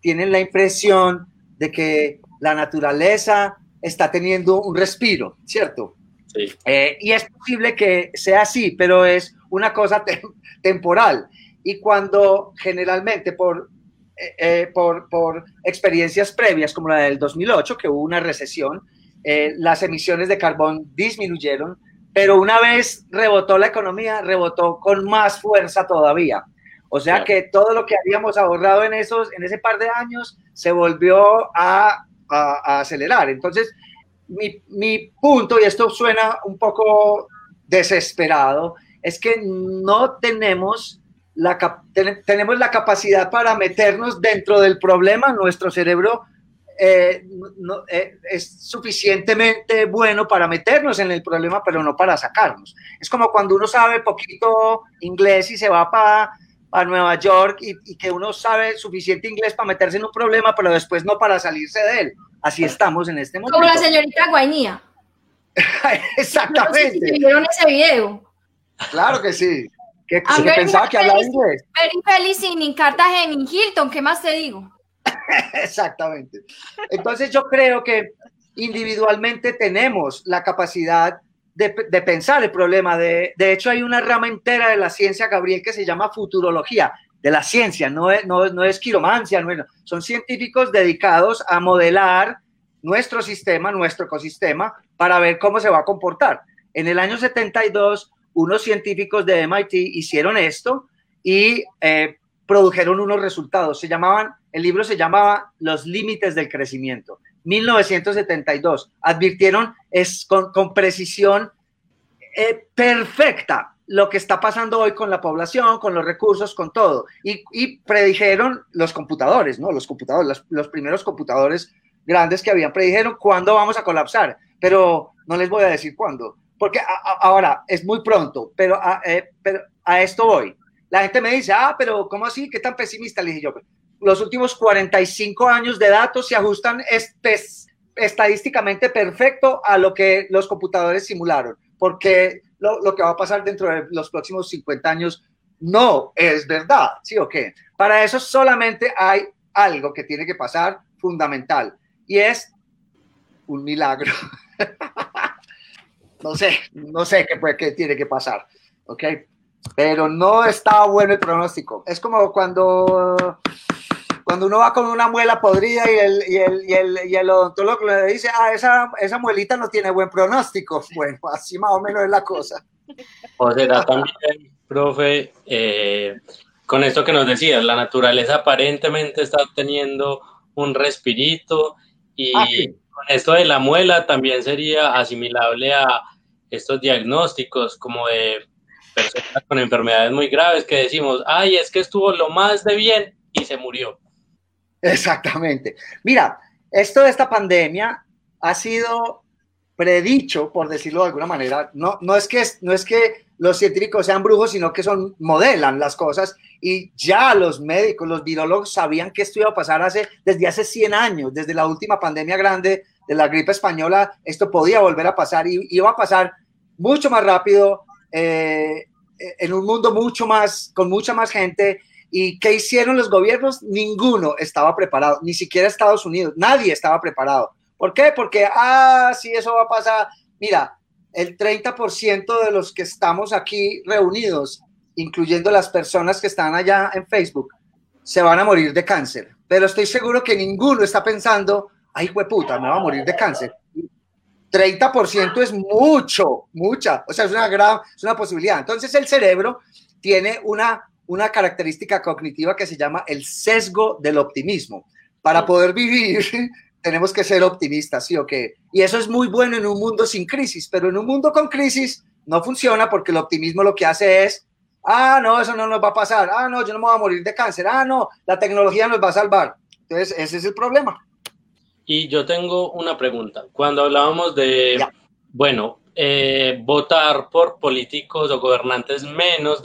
tienen la impresión de que la naturaleza está teniendo un respiro, ¿cierto? Sí. Eh, y es posible que sea así, pero es una cosa te temporal. Y cuando generalmente por eh, eh, por, por, experiencias previas, como la del 2008, que hubo una recesión, eh, las emisiones de carbón disminuyeron, pero una vez rebotó la economía, rebotó con más fuerza todavía. O sea que todo lo que habíamos ahorrado en, esos, en ese par de años se volvió a, a, a acelerar. Entonces, mi, mi punto, y esto suena un poco desesperado, es que no tenemos la, tenemos la capacidad para meternos dentro del problema, nuestro cerebro eh, no, eh, es suficientemente bueno para meternos en el problema, pero no para sacarnos. Es como cuando uno sabe poquito inglés y se va para a Nueva York y, y, que uno sabe suficiente inglés para meterse en un problema, pero después no para salirse de él. Así estamos en este momento. Como la señorita Guainía. Exactamente. No sé si vieron ese video. Claro que sí que, que pensaba que hablaba inglés. Very feliz in Cartagena, en Hilton, ¿qué más te digo? Exactamente. Entonces yo creo que individualmente tenemos la capacidad de, de pensar el problema. De, de, hecho, hay una rama entera de la ciencia, Gabriel, que se llama futurología, de la ciencia, no es, no, no es quiromancia, no es, son científicos dedicados a modelar nuestro sistema, nuestro ecosistema, para ver cómo se va a comportar. En el año 72 unos científicos de MIT hicieron esto y eh, produjeron unos resultados. Se llamaban, el libro se llamaba Los límites del crecimiento. 1972. Advirtieron es con, precisión eh, perfecta lo que está pasando hoy con la población, con los recursos, con todo. Y, predijeron los computadores, ¿no? Los computadores, los, los, primeros computadores grandes que habían predijeron cuándo vamos a colapsar, pero no les voy a decir cuándo porque ahora es muy pronto, pero a, eh, pero a esto voy. La gente me dice, ah, pero ¿cómo así? ¿Qué tan pesimista? Le dije yo, los últimos 45 años de datos se ajustan estes, estadísticamente perfecto a lo que los computadores simularon, porque lo, lo, que va a pasar dentro de los próximos 50 años no es verdad, ¿sí o qué? Para eso solamente hay algo que tiene que pasar fundamental y es un milagro. no sé, no sé qué, qué tiene que pasar, ¿ok? Pero no está bueno el pronóstico. Es como cuando, cuando uno va con una muela podrida y el, y el, y el, y el odontólogo le dice, ah, esa, esa muelita no tiene buen pronóstico. Bueno, así más o menos es la cosa. O será también, profe, eh, con esto que nos decías, la naturaleza aparentemente está teniendo un respirito y... Ah, sí con esto de la muela también sería asimilable a estos diagnósticos como de personas con enfermedades muy graves que decimos, ay, es que estuvo lo más de bien y se murió. Exactamente. Mira, esto de esta pandemia ha sido predicho, por decirlo de alguna manera. No, no, es que, no es que los científicos sean brujos, sino que son, modelan las cosas y ya los médicos, los virólogos sabían que esto iba a pasar hace, desde hace 100 años, desde la última pandemia grande de la gripe española, esto podía volver a pasar y iba a pasar mucho más rápido, eh, en un mundo mucho más, con mucha más gente. ¿Y qué hicieron los gobiernos? Ninguno estaba preparado, ni siquiera Estados Unidos, nadie estaba preparado ¿Por qué? Porque, ah, sí, eso va a pasar. Mira, el 30% de los que estamos aquí reunidos, incluyendo las personas que están allá en Facebook, se van a morir de cáncer. Pero estoy seguro que ninguno está pensando, ay, puta, me va a morir de cáncer. 30% es mucho, mucha, o sea, es una gran, es una posibilidad. Entonces el cerebro tiene una, una característica cognitiva que se llama el sesgo del optimismo. Para poder vivir tenemos que ser optimistas, ¿sí o qué? Y eso es muy bueno en un mundo sin crisis, pero en un mundo con crisis no funciona porque el optimismo lo que hace es, ah, no, eso no nos va a pasar, ah, no, yo no me voy a morir de cáncer, ah, no, la tecnología nos va a salvar. Entonces, ese es el problema. Y yo tengo una pregunta. Cuando hablábamos de, bueno, eh, votar por políticos o gobernantes menos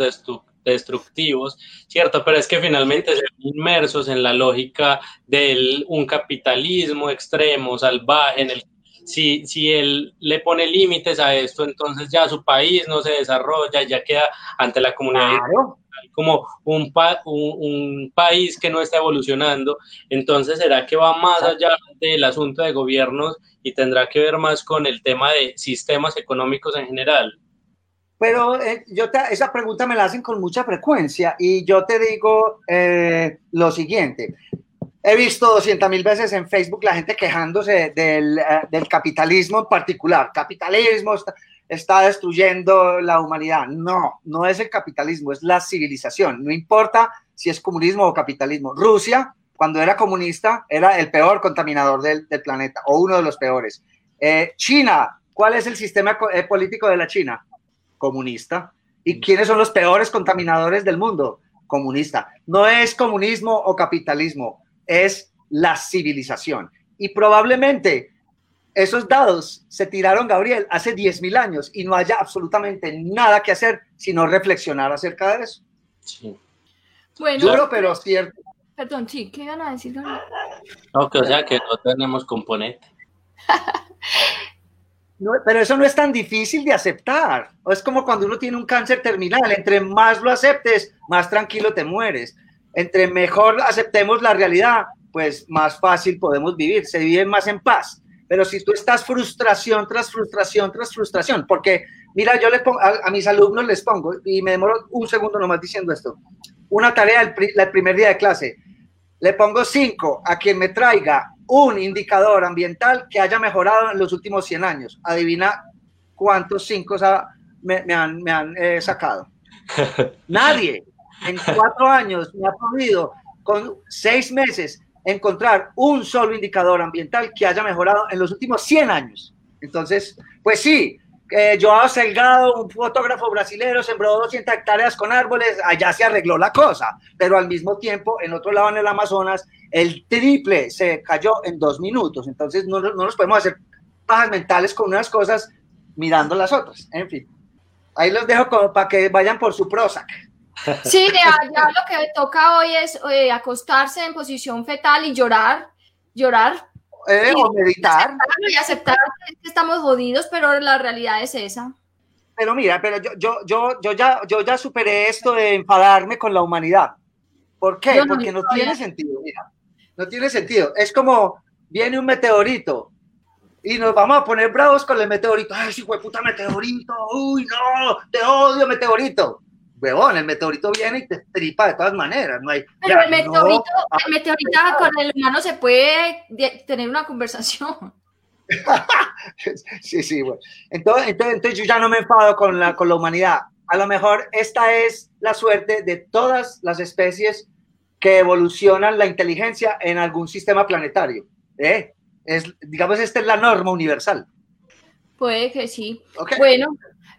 destructivos, ¿cierto? Pero es que finalmente se inmersos en la lógica de un capitalismo extremo, salvaje, en el si, si él le pone límites a esto, entonces ya su país no se desarrolla, ya queda ante la comunidad como un, un, país que no está evolucionando. Entonces, ¿será que va más allá del asunto de gobiernos y tendrá que ver más con el tema de sistemas económicos en general? Pero eh, yo esa pregunta me la hacen con mucha frecuencia y yo te digo eh, lo siguiente. He visto 200 mil veces en Facebook la gente quejándose del, eh, del capitalismo en particular. Capitalismo está, está, destruyendo la humanidad. No, no es el capitalismo, es la civilización. No importa si es comunismo o capitalismo. Rusia, cuando era comunista, era el peor contaminador del, del planeta o uno de los peores. Eh, China, ¿cuál es el sistema eh, político de la China? Comunista. ¿Y quiénes son los peores contaminadores del mundo? Comunista. No es comunismo o capitalismo es la civilización. Y probablemente esos dados se tiraron, Gabriel, hace 10.000 años y no haya absolutamente nada que hacer sino reflexionar acerca de eso. Sí. Bueno, pero cierto. Perdón, sí, ¿qué iban a decir, Gabriel? o sea que no tenemos componente. pero eso no es tan difícil de aceptar. Es como cuando uno tiene un cáncer terminal. Entre más lo aceptes, más tranquilo te mueres entre mejor aceptemos la realidad, pues más fácil podemos vivir, se vive más en paz. Pero si tú estás frustración tras frustración tras frustración, porque mira, yo le pongo, a, mis alumnos les pongo, y me demoro un segundo nomás diciendo esto, una tarea el, el primer día de clase, le pongo cinco a quien me traiga un indicador ambiental que haya mejorado en los últimos 100 años. Adivina cuántos cinco me, han, me han eh, sacado. Nadie en cuatro años me ha podido con seis meses encontrar un solo indicador ambiental que haya mejorado en los últimos 100 años. Entonces, pues sí, eh, Joao Selgado, un fotógrafo brasileño, sembró 200 hectáreas con árboles, allá se arregló la cosa, pero al mismo tiempo, en otro lado en el Amazonas, el triple se cayó en dos minutos. Entonces, no, no nos podemos hacer pajas mentales con unas cosas mirando las otras. En fin, ahí los dejo como para que vayan por su Prozac. Sí, ya, lo que toca hoy es eh, acostarse en posición fetal y llorar, llorar. Eh, o meditar. Y aceptar que estamos jodidos, pero la realidad es esa. Pero mira, pero yo, yo, yo, yo, ya, yo ya superé esto de enfadarme con la humanidad. ¿Por qué? Porque no tiene sentido, mira. No tiene sentido. Es como viene un meteorito y nos vamos a poner bravos con el meteorito. Ay, sí, puta meteorito. Uy, no, te odio, meteorito huevón, el meteorito viene y te tripa de todas maneras. No hay, Pero el meteorito, el meteorito con el humano se puede tener una conversación. sí, sí, bueno. Entonces, entonces, yo ya no me enfado con la, con la humanidad. A lo mejor esta es la suerte de todas las especies que evolucionan la inteligencia en algún sistema planetario. ¿eh? Es, digamos, esta es la norma universal. Puede que sí. Bueno,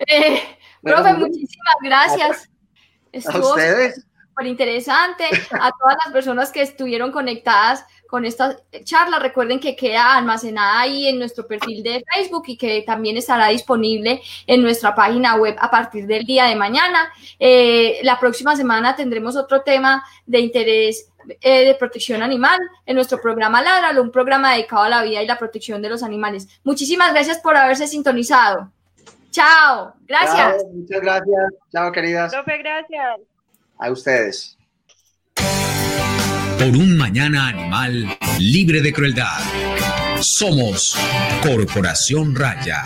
eh, profe, muchísimas gracias. Estuvo súper interesante. A todas las personas que estuvieron conectadas con esta charla, recuerden que queda almacenada ahí en nuestro perfil de Facebook y que también estará disponible en nuestra página web a partir del día de mañana. Eh, la próxima semana tendremos otro tema de interés eh, de protección animal en nuestro programa Ladralo, un programa dedicado a la vida y la protección de los animales. Muchísimas gracias por haberse sintonizado. Chao, gracias. muchas gracias. Chao, queridas. Profe, gracias. A ustedes. Por un mañana animal libre de crueldad. Somos Corporación Raya.